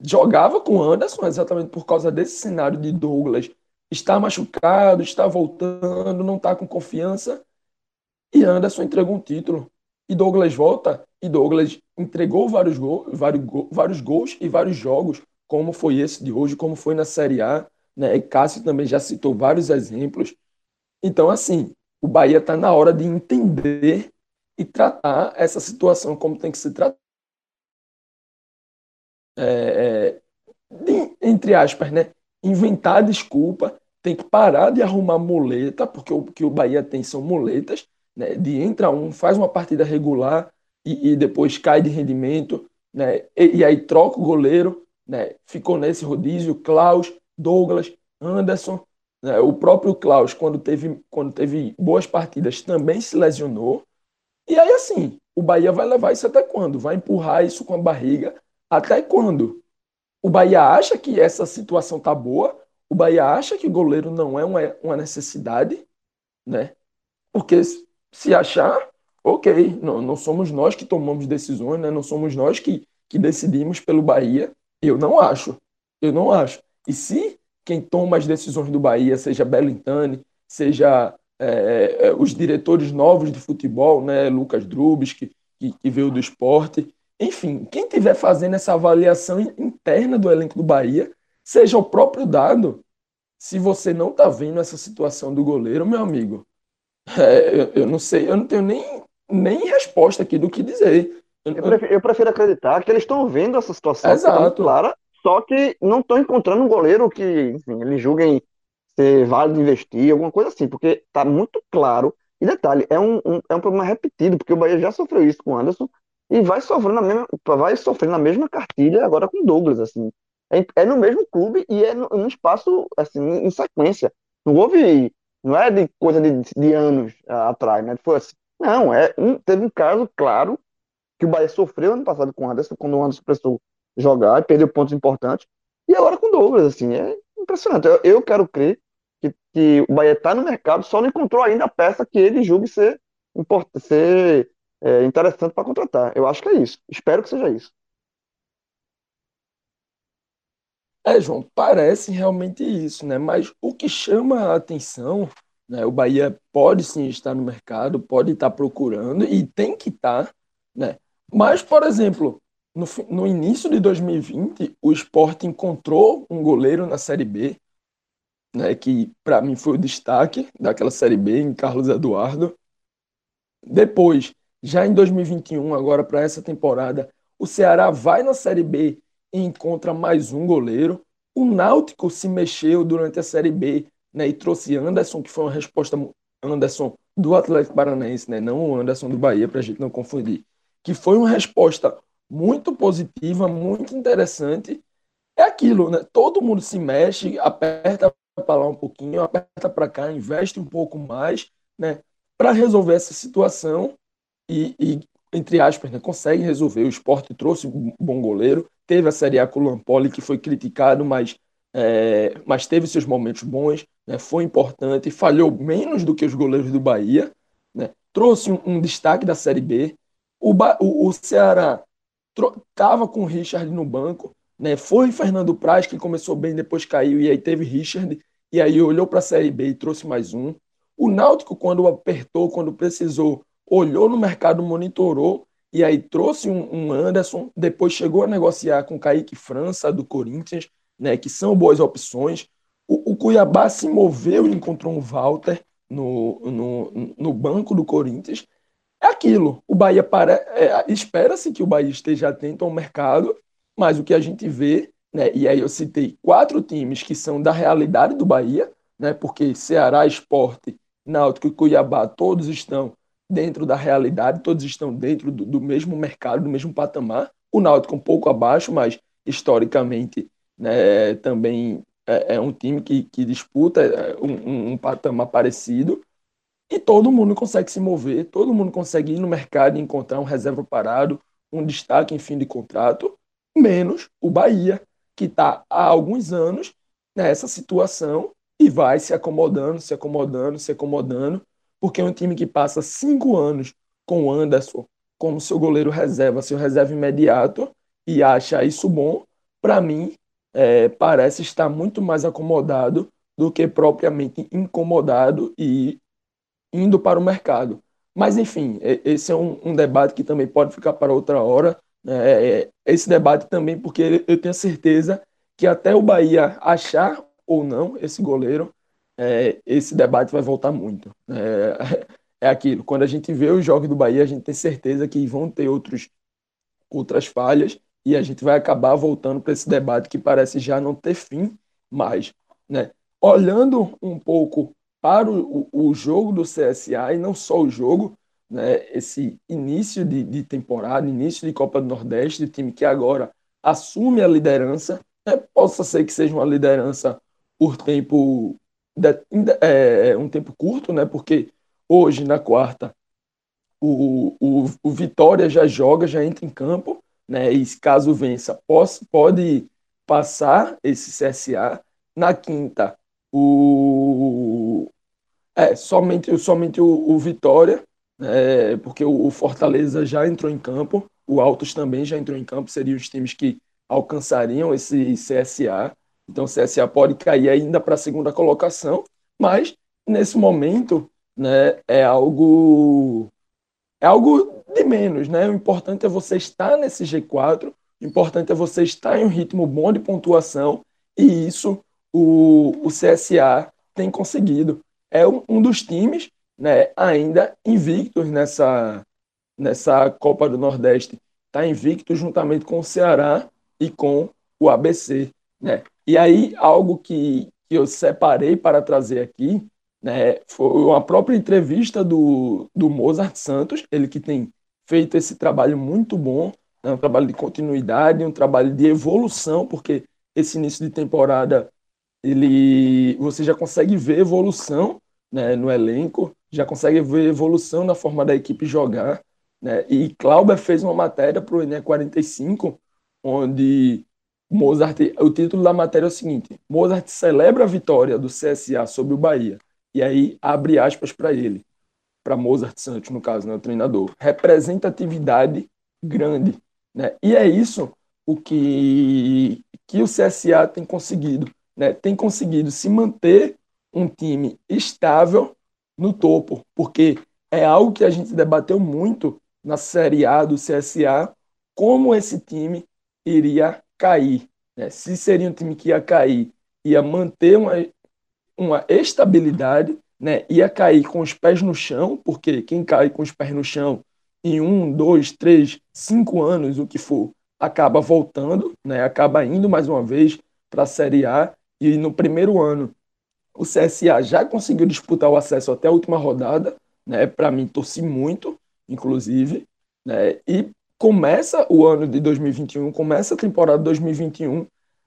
jogava com Anderson exatamente por causa desse cenário de Douglas está machucado, está voltando, não está com confiança, e Anderson entregou um título. E Douglas volta, e Douglas entregou vários, gol, vários, vários gols e vários jogos, como foi esse de hoje, como foi na Série A. Né? E Cássio também já citou vários exemplos. Então, assim, o Bahia está na hora de entender e tratar essa situação como tem que se tratar. É, é, entre aspas, né? Inventar desculpa, tem que parar de arrumar muleta, porque o que o Bahia tem são muletas, né, de entra um, faz uma partida regular e, e depois cai de rendimento, né, e, e, aí troca o goleiro, né, ficou nesse rodízio, Klaus, Douglas, Anderson, né, o próprio Klaus, quando teve, quando teve boas partidas, também se lesionou, e aí assim, o Bahia vai levar isso até quando? Vai empurrar isso com a barriga até quando? O Bahia acha que essa situação tá boa, o Bahia acha que o goleiro não é uma, necessidade, né? Porque se achar, ok, não, não somos nós que tomamos decisões, né? não somos nós que, que decidimos pelo Bahia. Eu não acho. Eu não acho. E se quem toma as decisões do Bahia, seja Bellintani, seja é, é, os diretores novos de futebol, né? Lucas Drubes, que, que, que veio do esporte, enfim, quem estiver fazendo essa avaliação interna do elenco do Bahia, seja o próprio dado, se você não está vendo essa situação do goleiro, meu amigo, é, eu, eu, não sei, eu não tenho nem, nem resposta aqui do que dizer. Eu, eu, prefiro, eu prefiro, acreditar que eles estão vendo essa situação Exato. clara, só que não estão encontrando um goleiro que, enfim, eles julguem ser válido investir, alguma coisa assim, porque está muito claro. E detalhe, é um, um, é um problema repetido, porque o Bahia já sofreu isso com o Anderson e vai sofrendo na mesma, vai sofrendo na mesma cartilha agora com Douglas, assim. É, é no mesmo clube e é num espaço, assim, em sequência. Não houve não é de coisa de, de anos atrás, né? Foi assim. Não, é um, teve um caso claro que o Bahia sofreu ano passado com o Anderson, quando o Anderson precisou jogar e perdeu pontos importantes. E agora com o Douglas, assim, é impressionante. Eu, eu quero crer que, que o Bahia está no mercado, só não encontrou ainda a peça que ele julgue ser, ser é, interessante para contratar. Eu acho que é isso. Espero que seja isso. É, João, parece realmente isso, né? Mas o que chama a atenção, né? O Bahia pode sim estar no mercado, pode estar procurando e tem que estar, né? Mas, por exemplo, no, no início de 2020, o Sport encontrou um goleiro na Série B, né? Que para mim foi o destaque daquela Série B, em Carlos Eduardo. Depois, já em 2021, agora para essa temporada, o Ceará vai na Série B e encontra mais um goleiro. O Náutico se mexeu durante a Série B né, e trouxe Anderson, que foi uma resposta Anderson do Atlético Paranaense, né, não o Anderson do Bahia, para a gente não confundir, que foi uma resposta muito positiva, muito interessante. É aquilo, né? Todo mundo se mexe, aperta para lá um pouquinho, aperta para cá, investe um pouco mais, né, para resolver essa situação e, e entre aspas, né, consegue resolver. O esporte trouxe um bom goleiro, teve a Série A com o Lampoli, que foi criticado, mas é, mas teve seus momentos bons, né, foi importante, falhou menos do que os goleiros do Bahia, né, trouxe um, um, destaque da Série B. O, o, o Ceará estava com o Richard no banco, né, foi Fernando Praz que começou bem, depois caiu, e aí teve Richard, e aí olhou para a Série B e trouxe mais um. O Náutico, quando apertou, quando precisou, olhou no mercado, monitorou, e aí trouxe um, um Anderson, depois chegou a negociar com Kaique França, do Corinthians, né, que são boas opções. O, o Cuiabá se moveu e encontrou um Walter no, no, no banco do Corinthians. É aquilo. O Bahia para, é, espera-se que o Bahia esteja atento ao mercado, mas o que a gente vê, né, e aí eu citei quatro times que são da realidade do Bahia, né, porque Ceará, Esporte, Náutico e Cuiabá, todos estão dentro da realidade, todos estão dentro do, do mesmo mercado, do mesmo patamar. O Náutico um pouco abaixo, mas historicamente né, também é, é, um time que, que disputa é, um, um, patamar parecido e todo mundo consegue se mover, todo mundo consegue ir no mercado e encontrar um reserva parado, um destaque em fim de contrato, menos o Bahia, que está há alguns anos nessa situação e vai se acomodando, se acomodando, se acomodando, porque é um time que passa cinco anos com o Anderson como seu goleiro reserva, seu reserva imediato, e acha isso bom, para mim, é, parece estar muito mais acomodado do que propriamente incomodado e indo para o mercado. Mas, enfim, esse é um, um debate que também pode ficar para outra hora. Né? É, esse debate também, porque eu tenho certeza que até o Bahia achar ou não esse goleiro, é, esse debate vai voltar muito. É, é aquilo, quando a gente vê os jogos do Bahia, a gente tem certeza que vão ter outros, outras falhas, e a gente vai acabar voltando para esse debate que parece já não ter fim mais. Né? Olhando um pouco para o, o jogo do CSA, e não só o jogo, né, esse início de, de, temporada, início de Copa do Nordeste, de time que agora assume a liderança, né, possa ser que seja uma liderança por tempo é, é, um tempo curto, né, porque hoje na quarta o, o, o Vitória já joga, já entra em campo, né? E caso vença, pode, pode passar esse CSA. Na quinta, o é somente, somente o, o Vitória, é, porque o, o, Fortaleza já entrou em campo, o Altos também já entrou em campo, seriam os times que alcançariam esse CSA. Então o CSA pode cair ainda para a segunda colocação, mas nesse momento né, é algo é algo de menos, né? O importante é você estar nesse G4, o importante é você estar em um ritmo bom de pontuação, e isso o, o CSA tem conseguido. É um, um dos times né, ainda invictos nessa, nessa Copa do Nordeste. Está invicto juntamente com o Ceará e com o ABC. Né? E aí, algo que, que eu separei para trazer aqui né, foi uma própria entrevista do, do Mozart Santos, ele que tem feito esse trabalho muito bom, né, um trabalho de continuidade, um trabalho de evolução, porque esse início de temporada ele você já consegue ver evolução né, no elenco, já consegue ver evolução na forma da equipe jogar. Né? E Clauber fez uma matéria para o Enem 45, onde Mozart, o título da matéria é o seguinte: Mozart celebra a vitória do CSA sobre o Bahia. E aí abre aspas para ele, para Mozart Santos, no caso, né, o treinador. Representatividade grande. Né? E é isso o que, que o CSA tem conseguido. Né? Tem conseguido se manter um time estável no topo, porque é algo que a gente debateu muito na Série A do CSA, como esse time iria cair. Né? Se seria um time que ia cair, ia manter uma, uma estabilidade, né? Ia cair com os pés no chão, porque quem cai com os pés no chão em um, dois, três, cinco anos, o que for, acaba voltando, né? Acaba indo mais uma vez para a Série A e no primeiro ano o CSA já conseguiu disputar o acesso até a última rodada, né? Para mim torci muito, inclusive, né? E começa o ano de 2021, começa a temporada 2021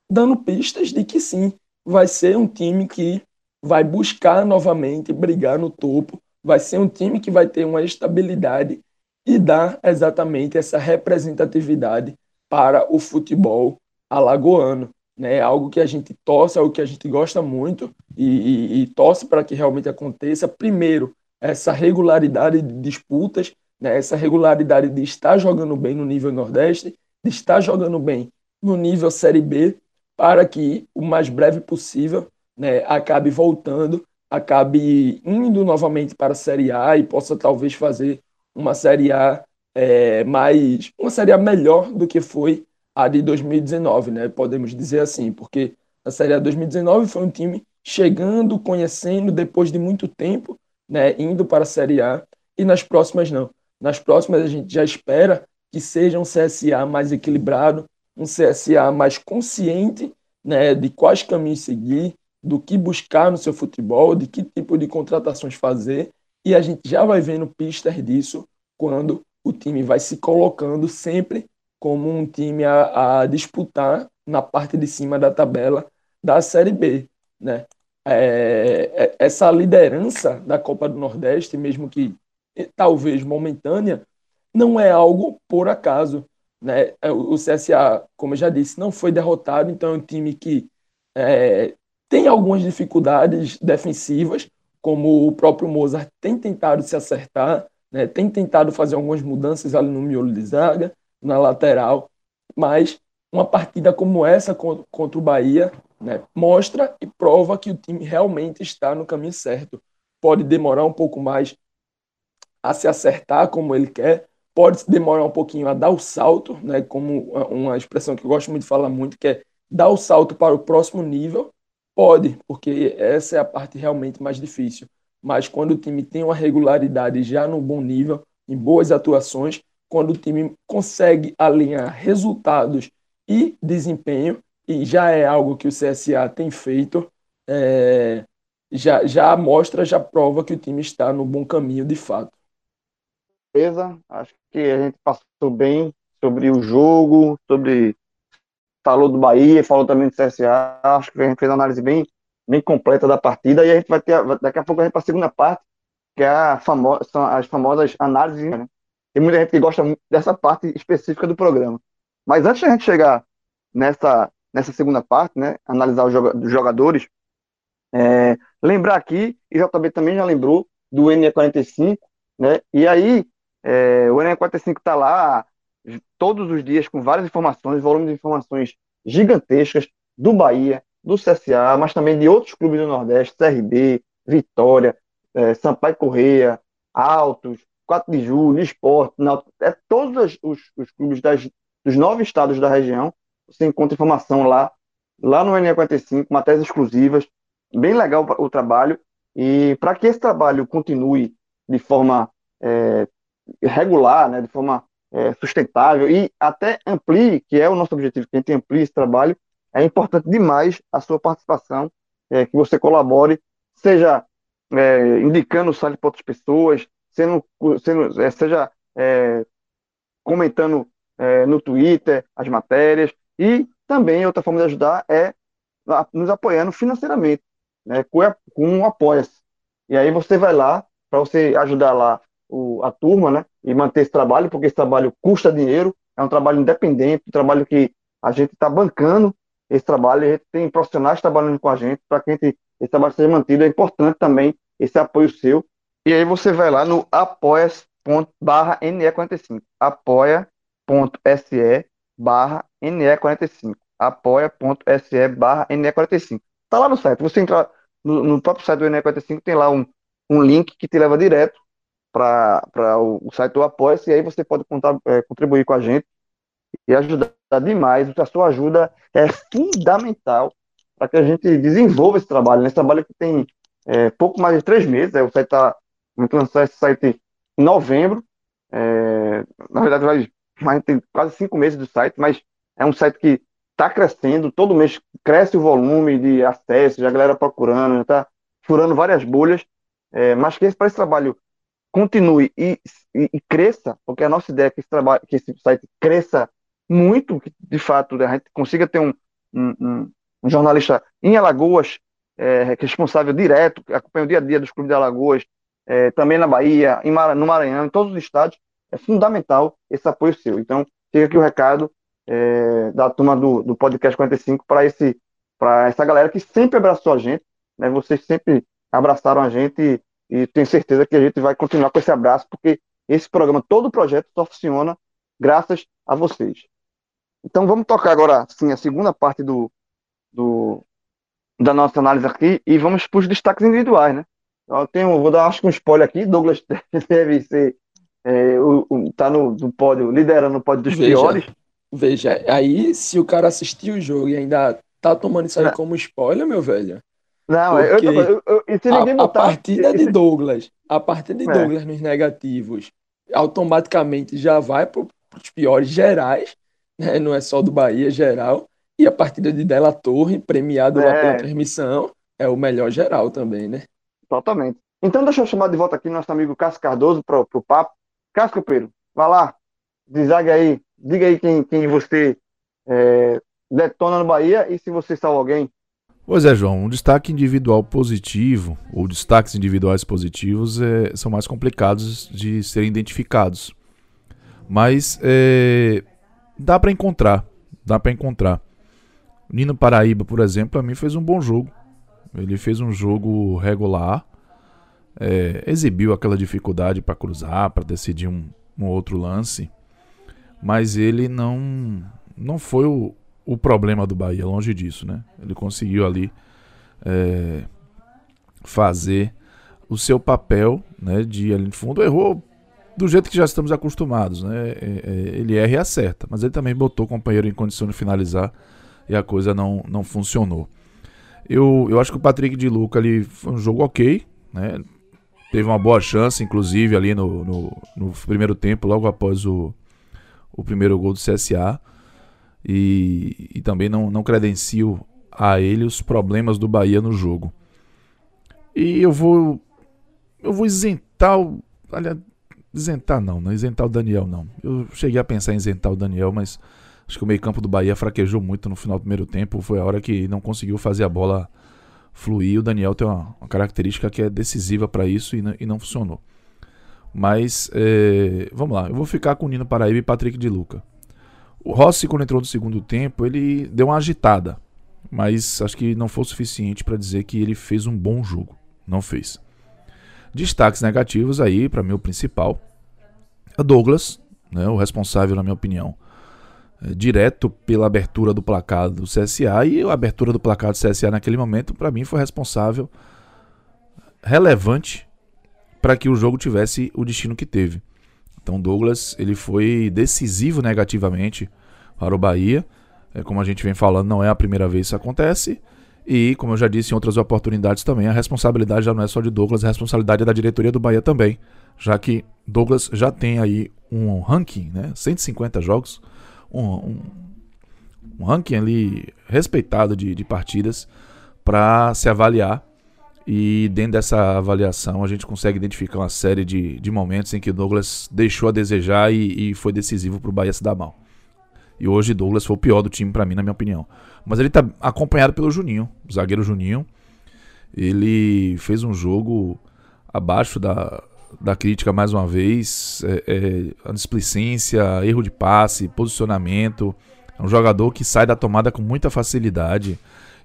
dando pistas de que sim, vai ser um time que vai buscar novamente brigar no topo, vai ser um time que vai ter uma estabilidade e dar exatamente essa representatividade para o futebol alagoano. né? Algo que a gente torce, algo que a gente gosta muito e, e, e torce para que realmente aconteça. Primeiro, essa regularidade de disputas, né? essa regularidade de estar jogando bem no nível Nordeste, de estar jogando bem no nível Série B, para que o mais breve possível né, acabe voltando, acabe indo novamente para a Série A e possa talvez fazer uma Série A é, mais uma Série A melhor do que foi a de 2019, né? Podemos dizer assim, porque a Série A 2019 foi um time chegando, conhecendo depois de muito tempo, né, indo para a Série A, e nas próximas não. Nas próximas a gente já espera que seja um CSA mais equilibrado, um CSA mais consciente, né, de quais caminhos seguir, do que buscar no seu futebol, de que tipo de contratações fazer, e a gente já vai vendo pistas disso quando o time vai se colocando sempre como um time a, a disputar na parte de cima da tabela da Série B, né? É, é, essa liderança da Copa do Nordeste, mesmo que talvez momentânea, não é algo por acaso. Né? É, o CSA, como eu já disse, não foi derrotado, então é um time que é, tem algumas dificuldades defensivas, como o próprio Mozart tem tentado se acertar, né? tem tentado fazer algumas mudanças ali no miolo de zaga, na lateral, mas uma partida como essa contra o Bahia né, mostra e prova que o time realmente está no caminho certo. Pode demorar um pouco mais a se acertar como ele quer, pode demorar um pouquinho a dar o salto, né, como uma expressão que eu gosto muito de falar muito, que é dar o salto para o próximo nível, pode, porque essa é a parte realmente mais difícil. Mas quando o time tem uma regularidade já no bom nível, em boas atuações, quando o time consegue alinhar resultados e desempenho, e já é algo que o CSA tem feito, é, já, já mostra, já prova que o time está no bom caminho de fato. Beleza, acho que a gente passou bem sobre o jogo, sobre falou do Bahia, falou também do CSA, acho que a gente fez uma análise bem, bem completa da partida, e a gente vai ter, daqui a pouco a gente para a segunda parte, que é a famo são as famosas análises, né? Tem muita gente que gosta dessa parte específica do programa. Mas antes de a gente chegar nessa, nessa segunda parte, né, analisar os jogadores, é, lembrar aqui, e JB também já lembrou, do NE45, né, e aí é, o NE45 está lá todos os dias com várias informações, volume de informações gigantescas do Bahia, do CSA, mas também de outros clubes do Nordeste, CRB, Vitória, é, Sampaio Correia, Altos, 4 de julho, esporte, é todos os, os clubes das, dos nove estados da região. Você encontra informação lá, lá no NE45, matérias exclusivas, bem legal o trabalho. E para que esse trabalho continue de forma é, regular, né, de forma é, sustentável e até amplie, que é o nosso objetivo, que a gente amplie esse trabalho, é importante demais a sua participação, é, que você colabore, seja é, indicando o site para outras pessoas, sendo, sendo é, seja é, comentando é, no Twitter as matérias e também outra forma de ajudar é nos apoiando financeiramente, né, com, com o Apoia-se. E aí você vai lá para você ajudar lá o, a turma, né, e manter esse trabalho, porque esse trabalho custa dinheiro, é um trabalho independente, um trabalho que a gente está bancando esse trabalho, a gente tem profissionais trabalhando com a gente para que gente, esse trabalho seja mantido. É importante também esse apoio seu e aí você vai lá no apoia.barra NE45. apoia.se barra NE45. apoia.se barra NE45. Tá lá no site. Você entrar no, no próprio site do NE45, tem lá um, um link que te leva direto para o, o, site do apoia e aí você pode contar, é, contribuir com a gente e ajudar demais. A sua ajuda é fundamental para que a gente desenvolva esse trabalho. Esse trabalho que tem é, pouco mais de três meses, é, o site está Vamos lançar esse site em novembro. É, na verdade, vai, mais, tem quase cinco meses do site, mas é um site que está crescendo, todo mês cresce o volume de acessos, a galera procurando, já está furando várias bolhas, é, mas que esse, para esse trabalho continue e, e, e, cresça, porque a nossa ideia é que esse, trabalho, que esse site cresça muito, que de fato a gente consiga ter um, um, um jornalista em Alagoas, é, responsável direto, que acompanha o dia a dia dos clubes de Alagoas, é, também na Bahia, em Mar no Maranhão, em todos os estados, é fundamental esse apoio seu. Então, fica aqui o recado é, da turma do, do Podcast 45 para esse para essa galera que sempre abraçou a gente, né? Vocês sempre abraçaram a gente e, tenho certeza que a gente vai continuar com esse abraço, porque esse programa, todo o projeto só funciona graças a vocês. Então vamos tocar agora sim a segunda parte do, do da nossa análise aqui e vamos para os destaques individuais, né? Eu tenho, vou dar acho que um spoiler aqui, Douglas deve ser é, o, o, tá no, no pódio, liderando o pódio dos Veja, piores. Veja, aí se o cara assistiu o jogo e ainda tá tomando isso aí Não. como spoiler, meu velho. Não, eu, Porque eu, eu, eu- se A, ninguém a botar. partida de esse- Douglas, a partida de É. Douglas nos negativos, automaticamente já vai para os piores gerais, né? Não é só do Bahia, geral. E a partida de Della Torre, premiado lá É. pela transmissão, é o melhor geral também, né? Totalmente. Então deixa eu chamar de volta aqui nosso amigo Cássio Cardoso para o papo. Cássio Copeiro, vai lá, desague aí, diga aí quem, quem você é, detona no Bahia e se você salva alguém. Pois é, João, um destaque individual positivo, ou destaques individuais positivos, é, são mais complicados de serem identificados. Mas é, dá para encontrar, dá para encontrar. Nino Paraíba, por exemplo, para mim fez um bom jogo. Ele fez um jogo regular, é, exibiu aquela dificuldade para cruzar, para decidir um, um outro lance, mas ele não, não foi o, o problema do Bahia, longe disso, né? Ele conseguiu ali é, fazer o seu papel, né? De ali no fundo errou do jeito que já estamos acostumados, né? É, é, ele erra e acerta, mas ele também botou o companheiro em condição de finalizar e a coisa não, não funcionou. Eu, eu acho que o Patrick de Luca ali foi um jogo ok, né? Teve uma boa chance, inclusive, ali no, no, no primeiro tempo, logo após o, o primeiro gol do CSA e, e também não, não credencio a ele os problemas do Bahia no jogo. E eu vou eu vou isentar o, aliás, isentar não, não isentar o Daniel não. Eu cheguei a pensar em isentar o Daniel, mas acho que o meio-campo do Bahia fraquejou muito no final do primeiro tempo, foi a hora que não conseguiu fazer a bola fluir. O Daniel tem uma, uma característica que é decisiva para isso e, não- e não funcionou. Mas é, vamos lá, eu vou ficar com o Nino Paraíba e Patrick de Luca. O Rossi, quando entrou no segundo tempo, ele deu uma agitada. Mas acho que não foi suficiente para dizer que ele fez um bom jogo. Não fez. Destaques negativos aí, para mim, o principal. É Douglas, né, o responsável, na minha opinião, é, direto pela abertura do placar do CSA. E a abertura do placar do CSA naquele momento, para mim, foi responsável, relevante, para que o jogo tivesse o destino que teve. Então Douglas ele foi decisivo negativamente para o Bahia. É, como a gente vem falando, não é a primeira vez que isso acontece. E, como eu já disse em outras oportunidades também, a responsabilidade já não é só de Douglas, a responsabilidade é da diretoria do Bahia também. Já que Douglas já tem aí um ranking, né? 150 jogos, um, um, um ranking ali respeitado de, de partidas para se avaliar. E dentro dessa avaliação a gente consegue identificar uma série de, de momentos em que Douglas deixou a desejar e, e foi decisivo para o Bahia se dar mal. E hoje Douglas foi o pior do time para mim, na minha opinião. Mas ele está acompanhado pelo Juninho, o zagueiro Juninho. Ele fez um jogo abaixo da, da crítica mais uma vez. É, é, a displicência, erro de passe, posicionamento. É um jogador que sai da tomada com muita facilidade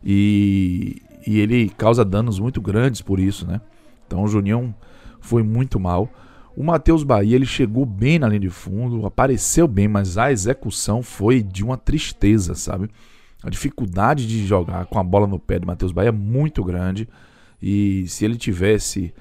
e, e ele causa danos muito grandes por isso, né? Então o Juninho foi muito mal. O Matheus Bahia ele chegou bem na linha de fundo, apareceu bem, mas a execução foi de uma tristeza, sabe? A dificuldade de jogar com a bola no pé do Matheus Bahia é muito grande. E se ele tivesse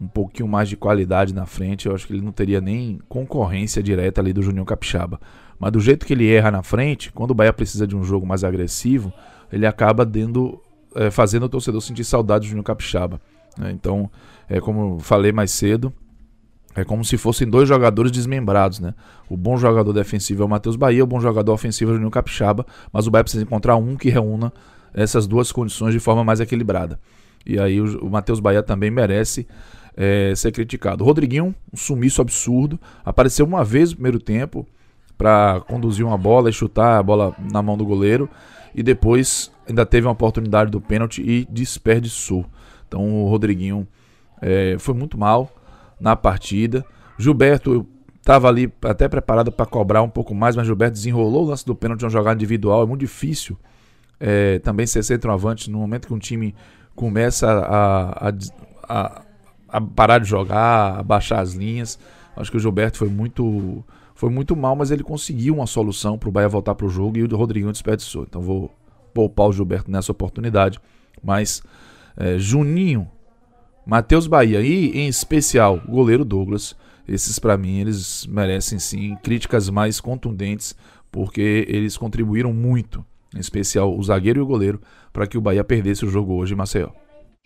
um pouquinho mais de qualidade na frente, eu acho que ele não teria nem concorrência direta ali do Juninho Capixaba. Mas do jeito que ele erra na frente, quando o Bahia precisa de um jogo mais agressivo, ele acaba dando, é, fazendo o torcedor sentir saudade do Juninho Capixaba. né? Então, é como falei mais cedo, é como se fossem dois jogadores desmembrados, né? O bom jogador defensivo é o Matheus Bahia, o bom jogador ofensivo é o Juninho Capixaba, mas o Bahia precisa encontrar um que reúna essas duas condições de forma mais equilibrada. E aí o, o Matheus Bahia também merece é, ser criticado. O Rodriguinho, um sumiço absurdo, apareceu uma vez no primeiro tempo para conduzir uma bola e chutar a bola na mão do goleiro e depois ainda teve uma oportunidade do pênalti e desperdiçou. Então o Rodriguinho é, foi muito mal na partida. Gilberto estava ali até preparado para cobrar um pouco mais, mas Gilberto desenrolou o lance do pênalti uma jogada individual. É muito difícil é, também ser centroavante no momento que um time começa a, a, a, a, parar de jogar, a baixar as linhas. Acho que o Gilberto foi muito, foi muito mal, mas ele conseguiu uma solução para o Bahia voltar para o jogo e o Rodriguinho desperdiçou. Então vou poupar o Gilberto nessa oportunidade. Mas é, Juninho, Matheus Bahia e, em especial, o goleiro Douglas esses para mim eles merecem sim críticas mais contundentes porque eles contribuíram muito, em especial o zagueiro e o goleiro, para que o Bahia perdesse o jogo hoje em Maceió.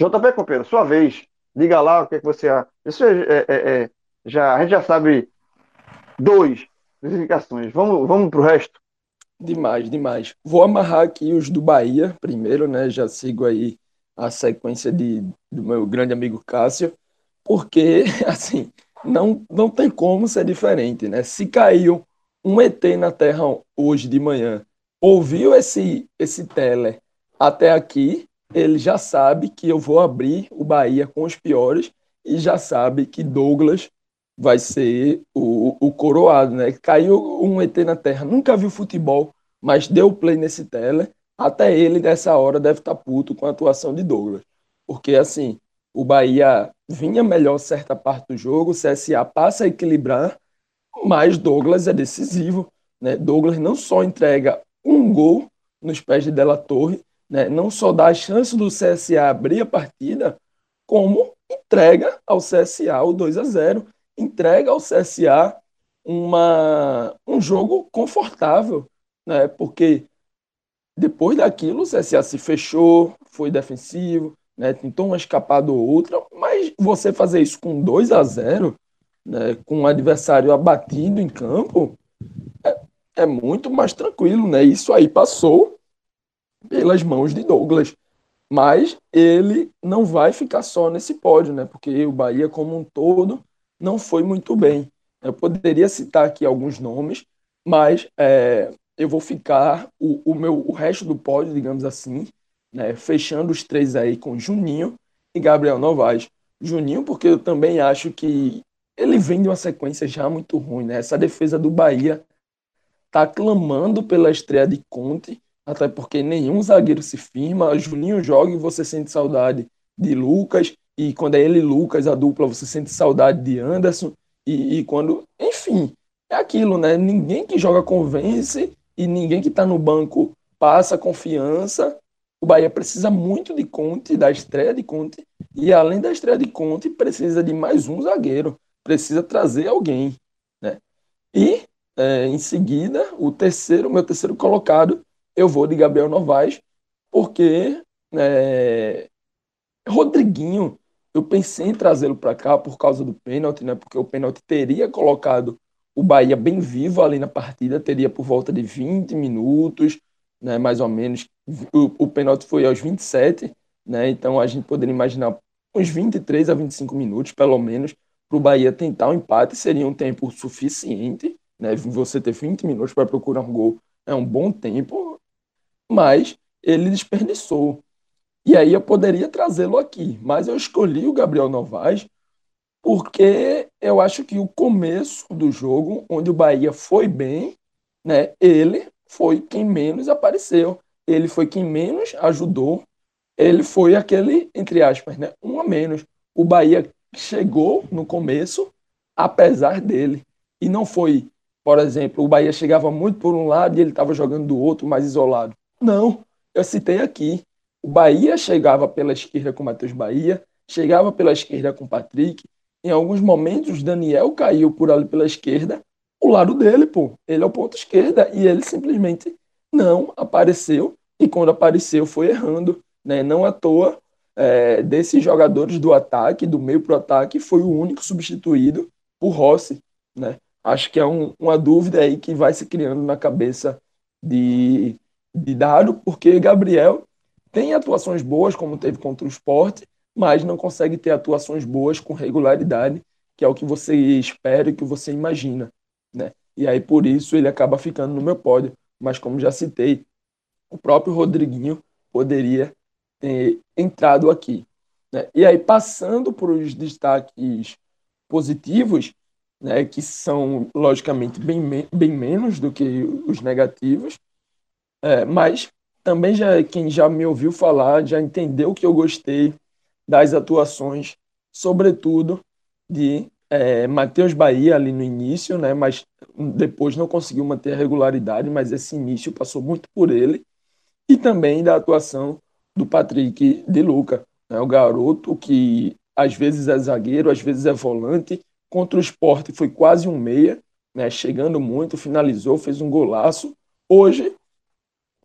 JP Copeiro, sua vez. Diga lá o que, é que você acha. Isso é, é, é, é, já, a gente já sabe dois classificações. Vamos, vamos para o resto? Demais, demais. Vou amarrar aqui os do Bahia primeiro, né? Já sigo aí a sequência de, do meu grande amigo Cássio, porque, assim, não, não tem como ser diferente, né? Se caiu um ET na Terra hoje de manhã, ouviu esse, esse tele até aqui, ele já sabe que eu vou abrir o Bahia com os piores e já sabe que Douglas vai ser o, o coroado, né? Caiu um ET na Terra, nunca viu futebol, mas deu play nesse tele. Até ele, dessa hora, deve estar tá puto com a atuação de Douglas. Porque, assim, o Bahia vinha melhor certa parte do jogo, o CSA passa a equilibrar, mas Douglas é decisivo. Né? Douglas não só entrega um gol nos pés de Della Torre, né? não só dá a chance do CSA abrir a partida, como entrega ao CSA o 2 a 0 entrega ao CSA uma, um jogo confortável, né? porque depois daquilo o CSA se fechou, foi defensivo, né? Tentou uma escapada ou outra, mas você fazer isso com 2 a 0 né? com um adversário abatido em campo, é, é muito mais tranquilo, né? Isso aí passou pelas mãos de Douglas. Mas ele não vai ficar só nesse pódio, né? Porque o Bahia, como um todo, não foi muito bem. Eu poderia citar aqui alguns nomes, mas é, eu vou ficar o, o, meu, o resto do pódio, digamos assim, né, fechando os três aí com Juninho e Gabriel Novaes. Juninho, porque eu também acho que ele vem de uma sequência já muito ruim, né? Essa defesa do Bahia tá clamando pela estreia de Conte, até porque nenhum zagueiro se firma. Juninho joga e você sente saudade de Lucas, e quando é ele e Lucas, a dupla, você sente saudade de Anderson, e, e quando. Enfim, é aquilo, né? Ninguém que joga convence e ninguém que tá no banco passa confiança o Bahia precisa muito de Conte, da estreia de Conte, e além da estreia de Conte, precisa de mais um zagueiro, precisa trazer alguém. Né? E, é, em seguida, o terceiro, meu terceiro colocado, eu vou de Gabriel Novaes, porque é, Rodriguinho, eu pensei em trazê-lo para cá por causa do pênalti, né? porque o pênalti teria colocado o Bahia bem vivo ali na partida, teria por volta de 20 minutos, né, mais ou menos. O, o pênalti foi aos 27, né, então a gente poderia imaginar uns 23 a 25 minutos, pelo menos, para o Bahia tentar um empate, seria um tempo suficiente. Né, você ter 20 minutos para procurar um gol é um bom tempo, mas ele desperdiçou. E aí eu poderia trazê-lo aqui, mas eu escolhi o Gabriel Novaes porque eu acho que o começo do jogo, onde o Bahia foi bem, né, ele foi quem menos apareceu, ele foi quem menos ajudou, ele foi aquele, entre aspas, né, um a menos. O Bahia chegou no começo, apesar dele, e não foi, por exemplo, o Bahia chegava muito por um lado e ele estava jogando do outro, mais isolado. Não, eu citei aqui, o Bahia chegava pela esquerda com Matheus Bahia, chegava pela esquerda com Patrick, em alguns momentos Daniel caiu por ali pela esquerda o lado dele, pô. Ele é o ponto esquerda e ele simplesmente não apareceu e quando apareceu foi errando, né? Não à toa é, desses jogadores do ataque, do meio para o ataque, foi o único substituído por Rossi, né? Acho que é um, uma dúvida aí que vai se criando na cabeça de, de Dado, porque Gabriel tem atuações boas, como teve contra o esporte, mas não consegue ter atuações boas com regularidade, que é o que você espera e que você imagina né? E aí por isso ele acaba ficando no meu pódio. Mas como já citei, o próprio Rodriguinho poderia ter entrado aqui. Né? E aí passando para os destaques positivos, né, que são logicamente bem, bem menos do que os negativos, é, mas também já quem já me ouviu falar já entendeu que eu gostei das atuações, sobretudo de é, Matheus Bahia ali no início, né, mas depois não conseguiu manter a regularidade, mas esse início passou muito por ele, e também da atuação do Patrick de Luca, né, o garoto que às vezes é zagueiro, às vezes é volante, contra o esporte foi quase um meia, né, chegando muito, finalizou, fez um golaço. Hoje,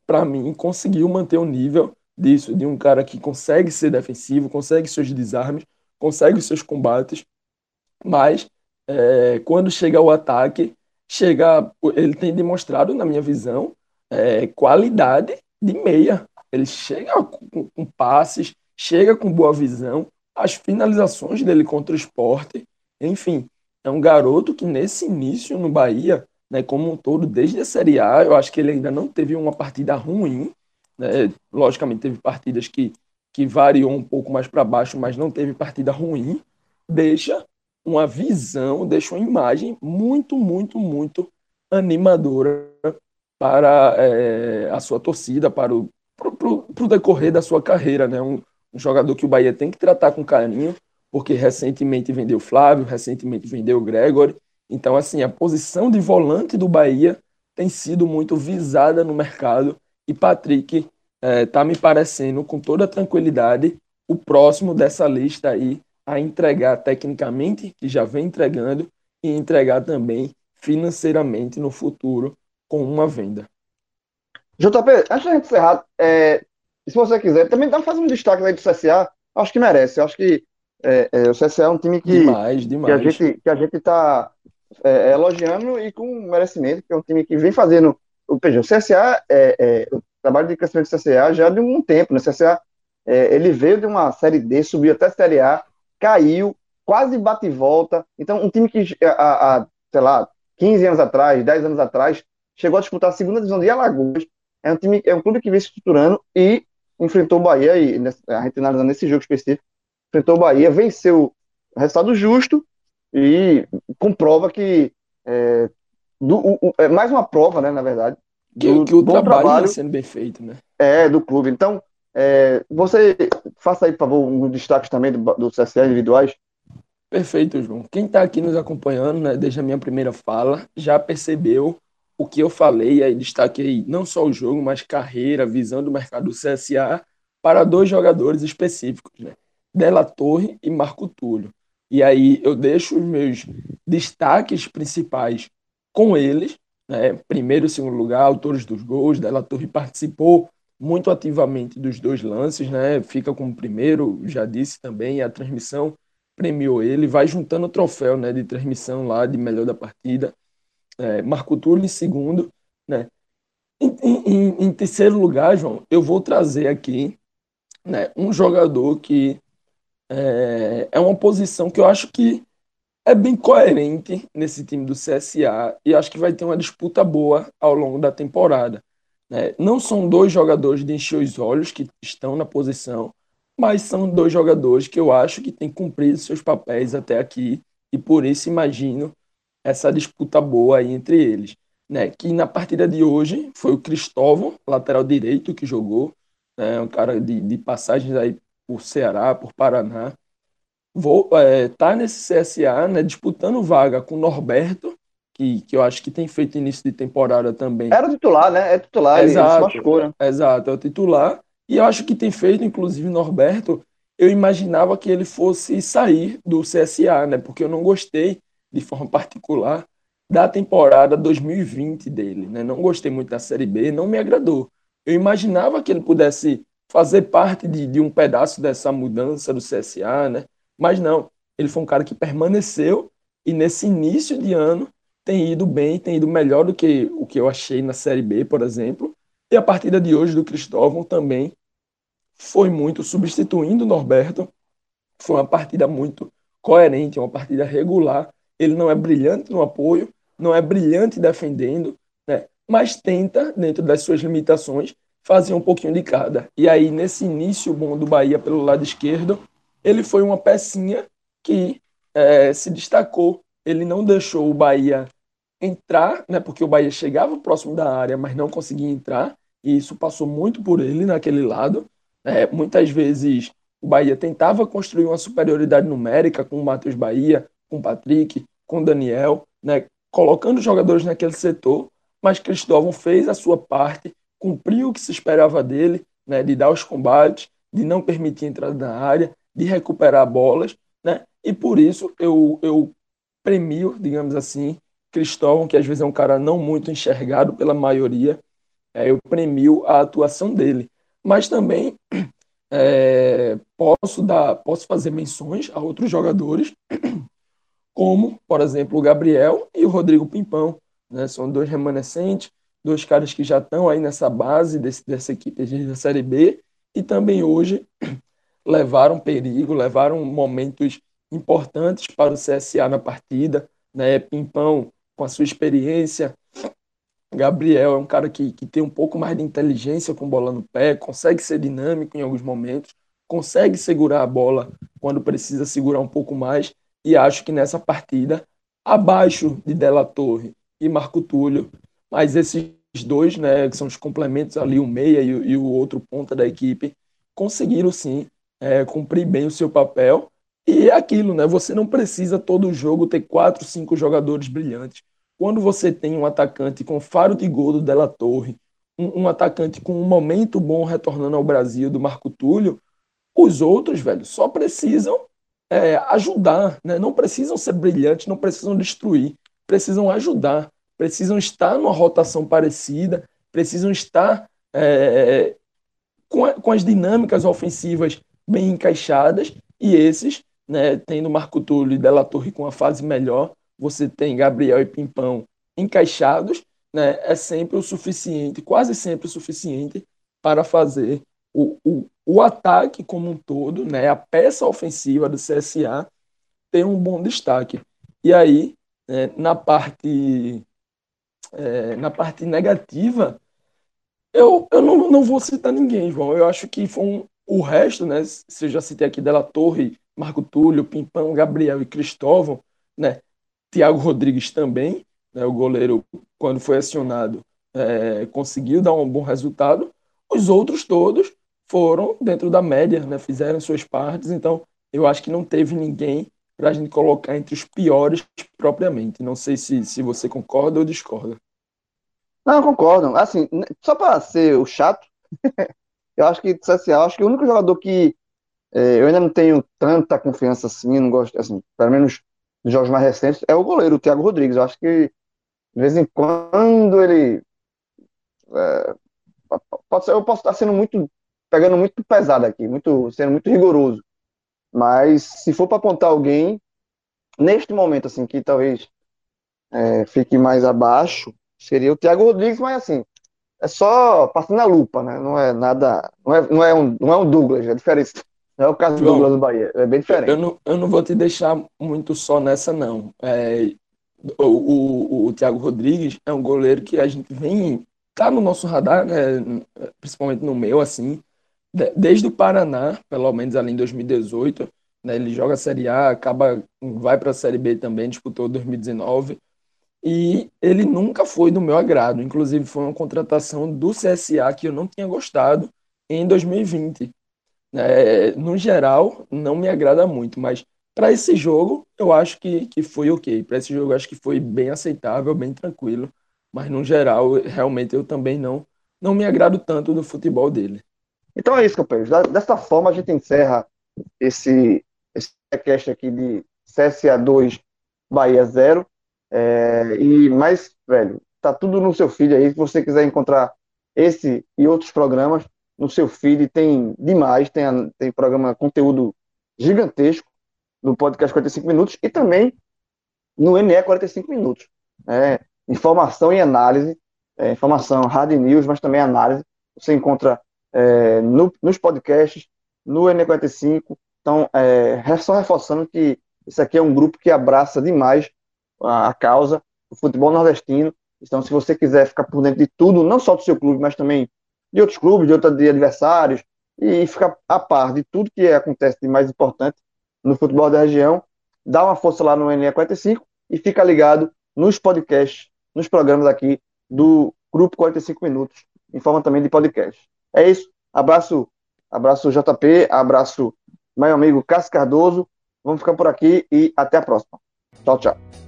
para mim, conseguiu manter o nível disso, de um cara que consegue ser defensivo, consegue seus desarmes, consegue seus combates, mas é, quando chega ao ataque, chega, ele tem demonstrado, na minha visão, é, qualidade de meia. Ele chega com, com passes, chega com boa visão, as finalizações dele contra o esporte, enfim, é um garoto que nesse início no Bahia, né, como um todo, desde a Série A, eu acho que ele ainda não teve uma partida ruim, né, logicamente teve partidas que, que variou um pouco mais para baixo, mas não teve partida ruim, deixa uma visão, deixa uma imagem muito, muito, muito animadora para é, a sua torcida, para o pro, pro decorrer da sua carreira, né? Um, um, jogador que o Bahia tem que tratar com carinho, porque recentemente vendeu Flávio, recentemente vendeu Gregory. Então, assim, a posição de volante do Bahia tem sido muito visada no mercado e Patrick está é, me parecendo, com toda tranquilidade, o próximo dessa lista aí a entregar tecnicamente, que já vem entregando, e entregar também financeiramente no futuro com uma venda. JP, antes da gente encerrar, é, se você quiser, também dá fazer um destaque aí do CSA, acho que merece, acho que é, é, o CSA é um time que, demais, demais. que a gente que a gente está é, elogiando e com merecimento, que é um time que vem fazendo, o, o CSA, é, é, o trabalho de crescimento do CSA já de um tempo, né? O CSA, ele veio de uma Série D, subiu até a Série A, caiu, quase bate e volta. Então, um time que há, sei lá, 15 anos atrás, 10 anos atrás, chegou a disputar a segunda divisão de Alagoas. É um time, é um clube que vem se estruturando e enfrentou o Bahia, e a gente analisando nesse jogo específico, enfrentou o Bahia, venceu resultado justo e comprova que é, do, o, é mais uma prova, né, na verdade, do, que, que o trabalho, trabalho sendo bem feito, né? É, do clube. Então, é, você faça aí, por favor, um destaque também do, do CSA individuais. Perfeito, João. Quem está aqui nos acompanhando, né, desde a minha primeira fala, já percebeu o que eu falei, aí destaquei não só o jogo, mas carreira, visão do mercado do CSA para dois jogadores específicos, né? Della Torre e Marco Túlio. E aí eu deixo os meus destaques principais com eles, né? Primeiro e segundo lugar, autores dos gols, Della Torre participou muito ativamente dos dois lances, né? Fica como primeiro, já disse também, a transmissão premiou ele, vai juntando o troféu, né, de transmissão lá de melhor da partida. É, Marco Túlio em segundo, né? Em, em, em, terceiro lugar, João, eu vou trazer aqui, né, um jogador que é, é uma posição que eu acho que é bem coerente nesse time do CSA e acho que vai ter uma disputa boa ao longo da temporada. Né? Não são dois jogadores de encher os olhos que estão na posição, mas são dois jogadores que eu acho que têm cumprido seus papéis até aqui e por isso imagino essa disputa boa aí entre eles. Né? Que na partida de hoje foi o Cristóvão, lateral direito, que jogou, né? um cara de, de passagens aí por Ceará, por Paraná. Vou, é, tá nesse CSA, né, disputando vaga com o Norberto, que, que eu acho que tem feito início de temporada também. Era titular, né? É titular, exato, ele se machucou, né? Exato, é o titular. E eu acho que tem feito, inclusive, Norberto, eu imaginava que ele fosse sair do CSA, né? Porque eu não gostei, de forma particular, da temporada 2020 dele, né? Não gostei muito da Série B, não me agradou. Eu imaginava que ele pudesse fazer parte de, de um pedaço dessa mudança do CSA, né? Mas não, ele foi um cara que permaneceu e nesse início de ano tem ido bem, tem ido melhor do que o que eu achei na Série B, por exemplo. E a partida de hoje do Cristóvão também foi muito substituindo o Norberto. Foi uma partida muito coerente, uma partida regular. Ele não é brilhante no apoio, não é brilhante defendendo, né? mas tenta, dentro das suas limitações, fazer um pouquinho de cada. E aí, nesse início bom do Bahia pelo lado esquerdo, ele foi uma pecinha que é, se destacou ele não deixou o Bahia entrar, né, porque o Bahia chegava próximo da área, mas não conseguia entrar, e isso passou muito por ele naquele lado. É, muitas vezes o Bahia tentava construir uma superioridade numérica com o Matheus Bahia, com o Patrick, com o Daniel, né, colocando jogadores naquele setor, mas Cristóvão fez a sua parte, cumpriu o que se esperava dele, né, de dar os combates, de não permitir entrada na área, de recuperar bolas, né, e por isso eu, eu premio, digamos assim, Cristóvão, que às vezes é um cara não muito enxergado pela maioria, é, eu premio a atuação dele. Mas também é, posso dar, posso fazer menções a outros jogadores, como, por exemplo, o Gabriel e o Rodrigo Pimpão. Né? São dois remanescentes, dois caras que já estão aí nessa base desse, dessa equipe da Série B e também hoje levaram perigo, levaram momentos importantes para o CSA na partida. Né? Pimpão, com a sua experiência, Gabriel é um cara que, que tem um pouco mais de inteligência com bola no pé, consegue ser dinâmico em alguns momentos, consegue segurar a bola quando precisa segurar um pouco mais. E acho que nessa partida, abaixo de Della Torre e Marco Túlio, mas esses dois, né, que são os complementos ali, o meia e, e o outro ponta da equipe, conseguiram sim é, cumprir bem o seu papel. E é aquilo, né? Você não precisa todo jogo ter quatro, cinco jogadores brilhantes. Quando você tem um atacante com faro de gol do Della Torre, um, um atacante com um momento bom retornando ao Brasil do Marco Túlio, os outros, velho, só precisam é, ajudar, né? Não precisam ser brilhantes, não precisam destruir, precisam ajudar, precisam estar numa rotação parecida, precisam estar é, com, a, com as dinâmicas ofensivas bem encaixadas e esses, né, tendo Marco Túlio e Della Torre com a fase melhor, você tem Gabriel e Pimpão encaixados, né, é sempre o suficiente, quase sempre o suficiente para fazer o, o, o ataque como um todo, né, a peça ofensiva do CSA ter um bom destaque. E aí, né, na parte é, na parte negativa, eu, eu não, não vou citar ninguém, João. Eu acho que foi um, o resto, né? Se eu já citei aqui Della Torre, Marco Túlio, Pimpão, Gabriel e Cristóvão, né? Tiago Rodrigues também, né? o goleiro, quando foi acionado, é, conseguiu dar um bom resultado. Os outros todos foram dentro da média, né? Fizeram suas partes, então eu acho que não teve ninguém para a gente colocar entre os piores propriamente. Não sei se, se você concorda ou discorda. Não, concordo. Assim, só para ser o chato, eu acho que CSA, eu acho que o único jogador que é, eu ainda não tenho tanta confiança assim, não gosto, assim, pelo menos nos jogos mais recentes, é o goleiro, o Thiago Rodrigues. Eu acho que de vez em quando ele é, pode ser, eu posso estar sendo muito pegando muito pesado aqui, muito sendo muito rigoroso. Mas se for para apontar alguém neste momento assim que talvez é, fique mais abaixo, seria o Thiago Rodrigues, mas assim, é só passando a lupa, né? Não é nada. Não é, não é, um, não é um Douglas, é diferente. Não é o caso do Douglas do Bahia, é bem diferente. Eu não, eu não vou te deixar muito só nessa, não. É, o, o, o Thiago Rodrigues é um goleiro que a gente vem. Tá no nosso radar, né? principalmente no meu, assim. Desde o Paraná, pelo menos ali em 2018, né? ele joga a Série A, acaba, vai para a Série B também, disputou 2019 e ele nunca foi do meu agrado. Inclusive, foi uma contratação do CSA que eu não tinha gostado em 2020. É, no geral, não me agrada muito, mas para esse jogo, eu acho que, que foi ok. Para esse jogo, acho que foi bem aceitável, bem tranquilo. Mas no geral, realmente eu também não, não me agrado tanto do futebol dele. Então é isso, companheiros. Dessa forma, a gente encerra esse, esse podcast aqui de CSA 2, Bahia 0. É, e mais, velho, tá tudo no seu feed aí. Se você quiser encontrar esse e outros programas no seu feed, tem demais, tem, tem programa, conteúdo gigantesco no podcast 45 minutos e também no NE 45 minutos. É, informação e análise, é, informação hard news, mas também análise. Você encontra é, no, nos podcasts, no NE45. Então, é, só reforçando que esse aqui é um grupo que abraça demais a causa do futebol nordestino. Então, se você quiser ficar por dentro de tudo, não só do seu clube, mas também de outros clubes, de outros de adversários, e ficar a par de tudo que é, acontece de mais importante no futebol da região, dá uma força lá no NE45 e fica ligado nos podcasts, nos programas aqui do Grupo 45 Minutos, em forma também de podcast. É isso. Abraço, abraço JP, abraço meu amigo Cássio Cardoso. Vamos ficar por aqui e até a próxima. Tchau, tchau.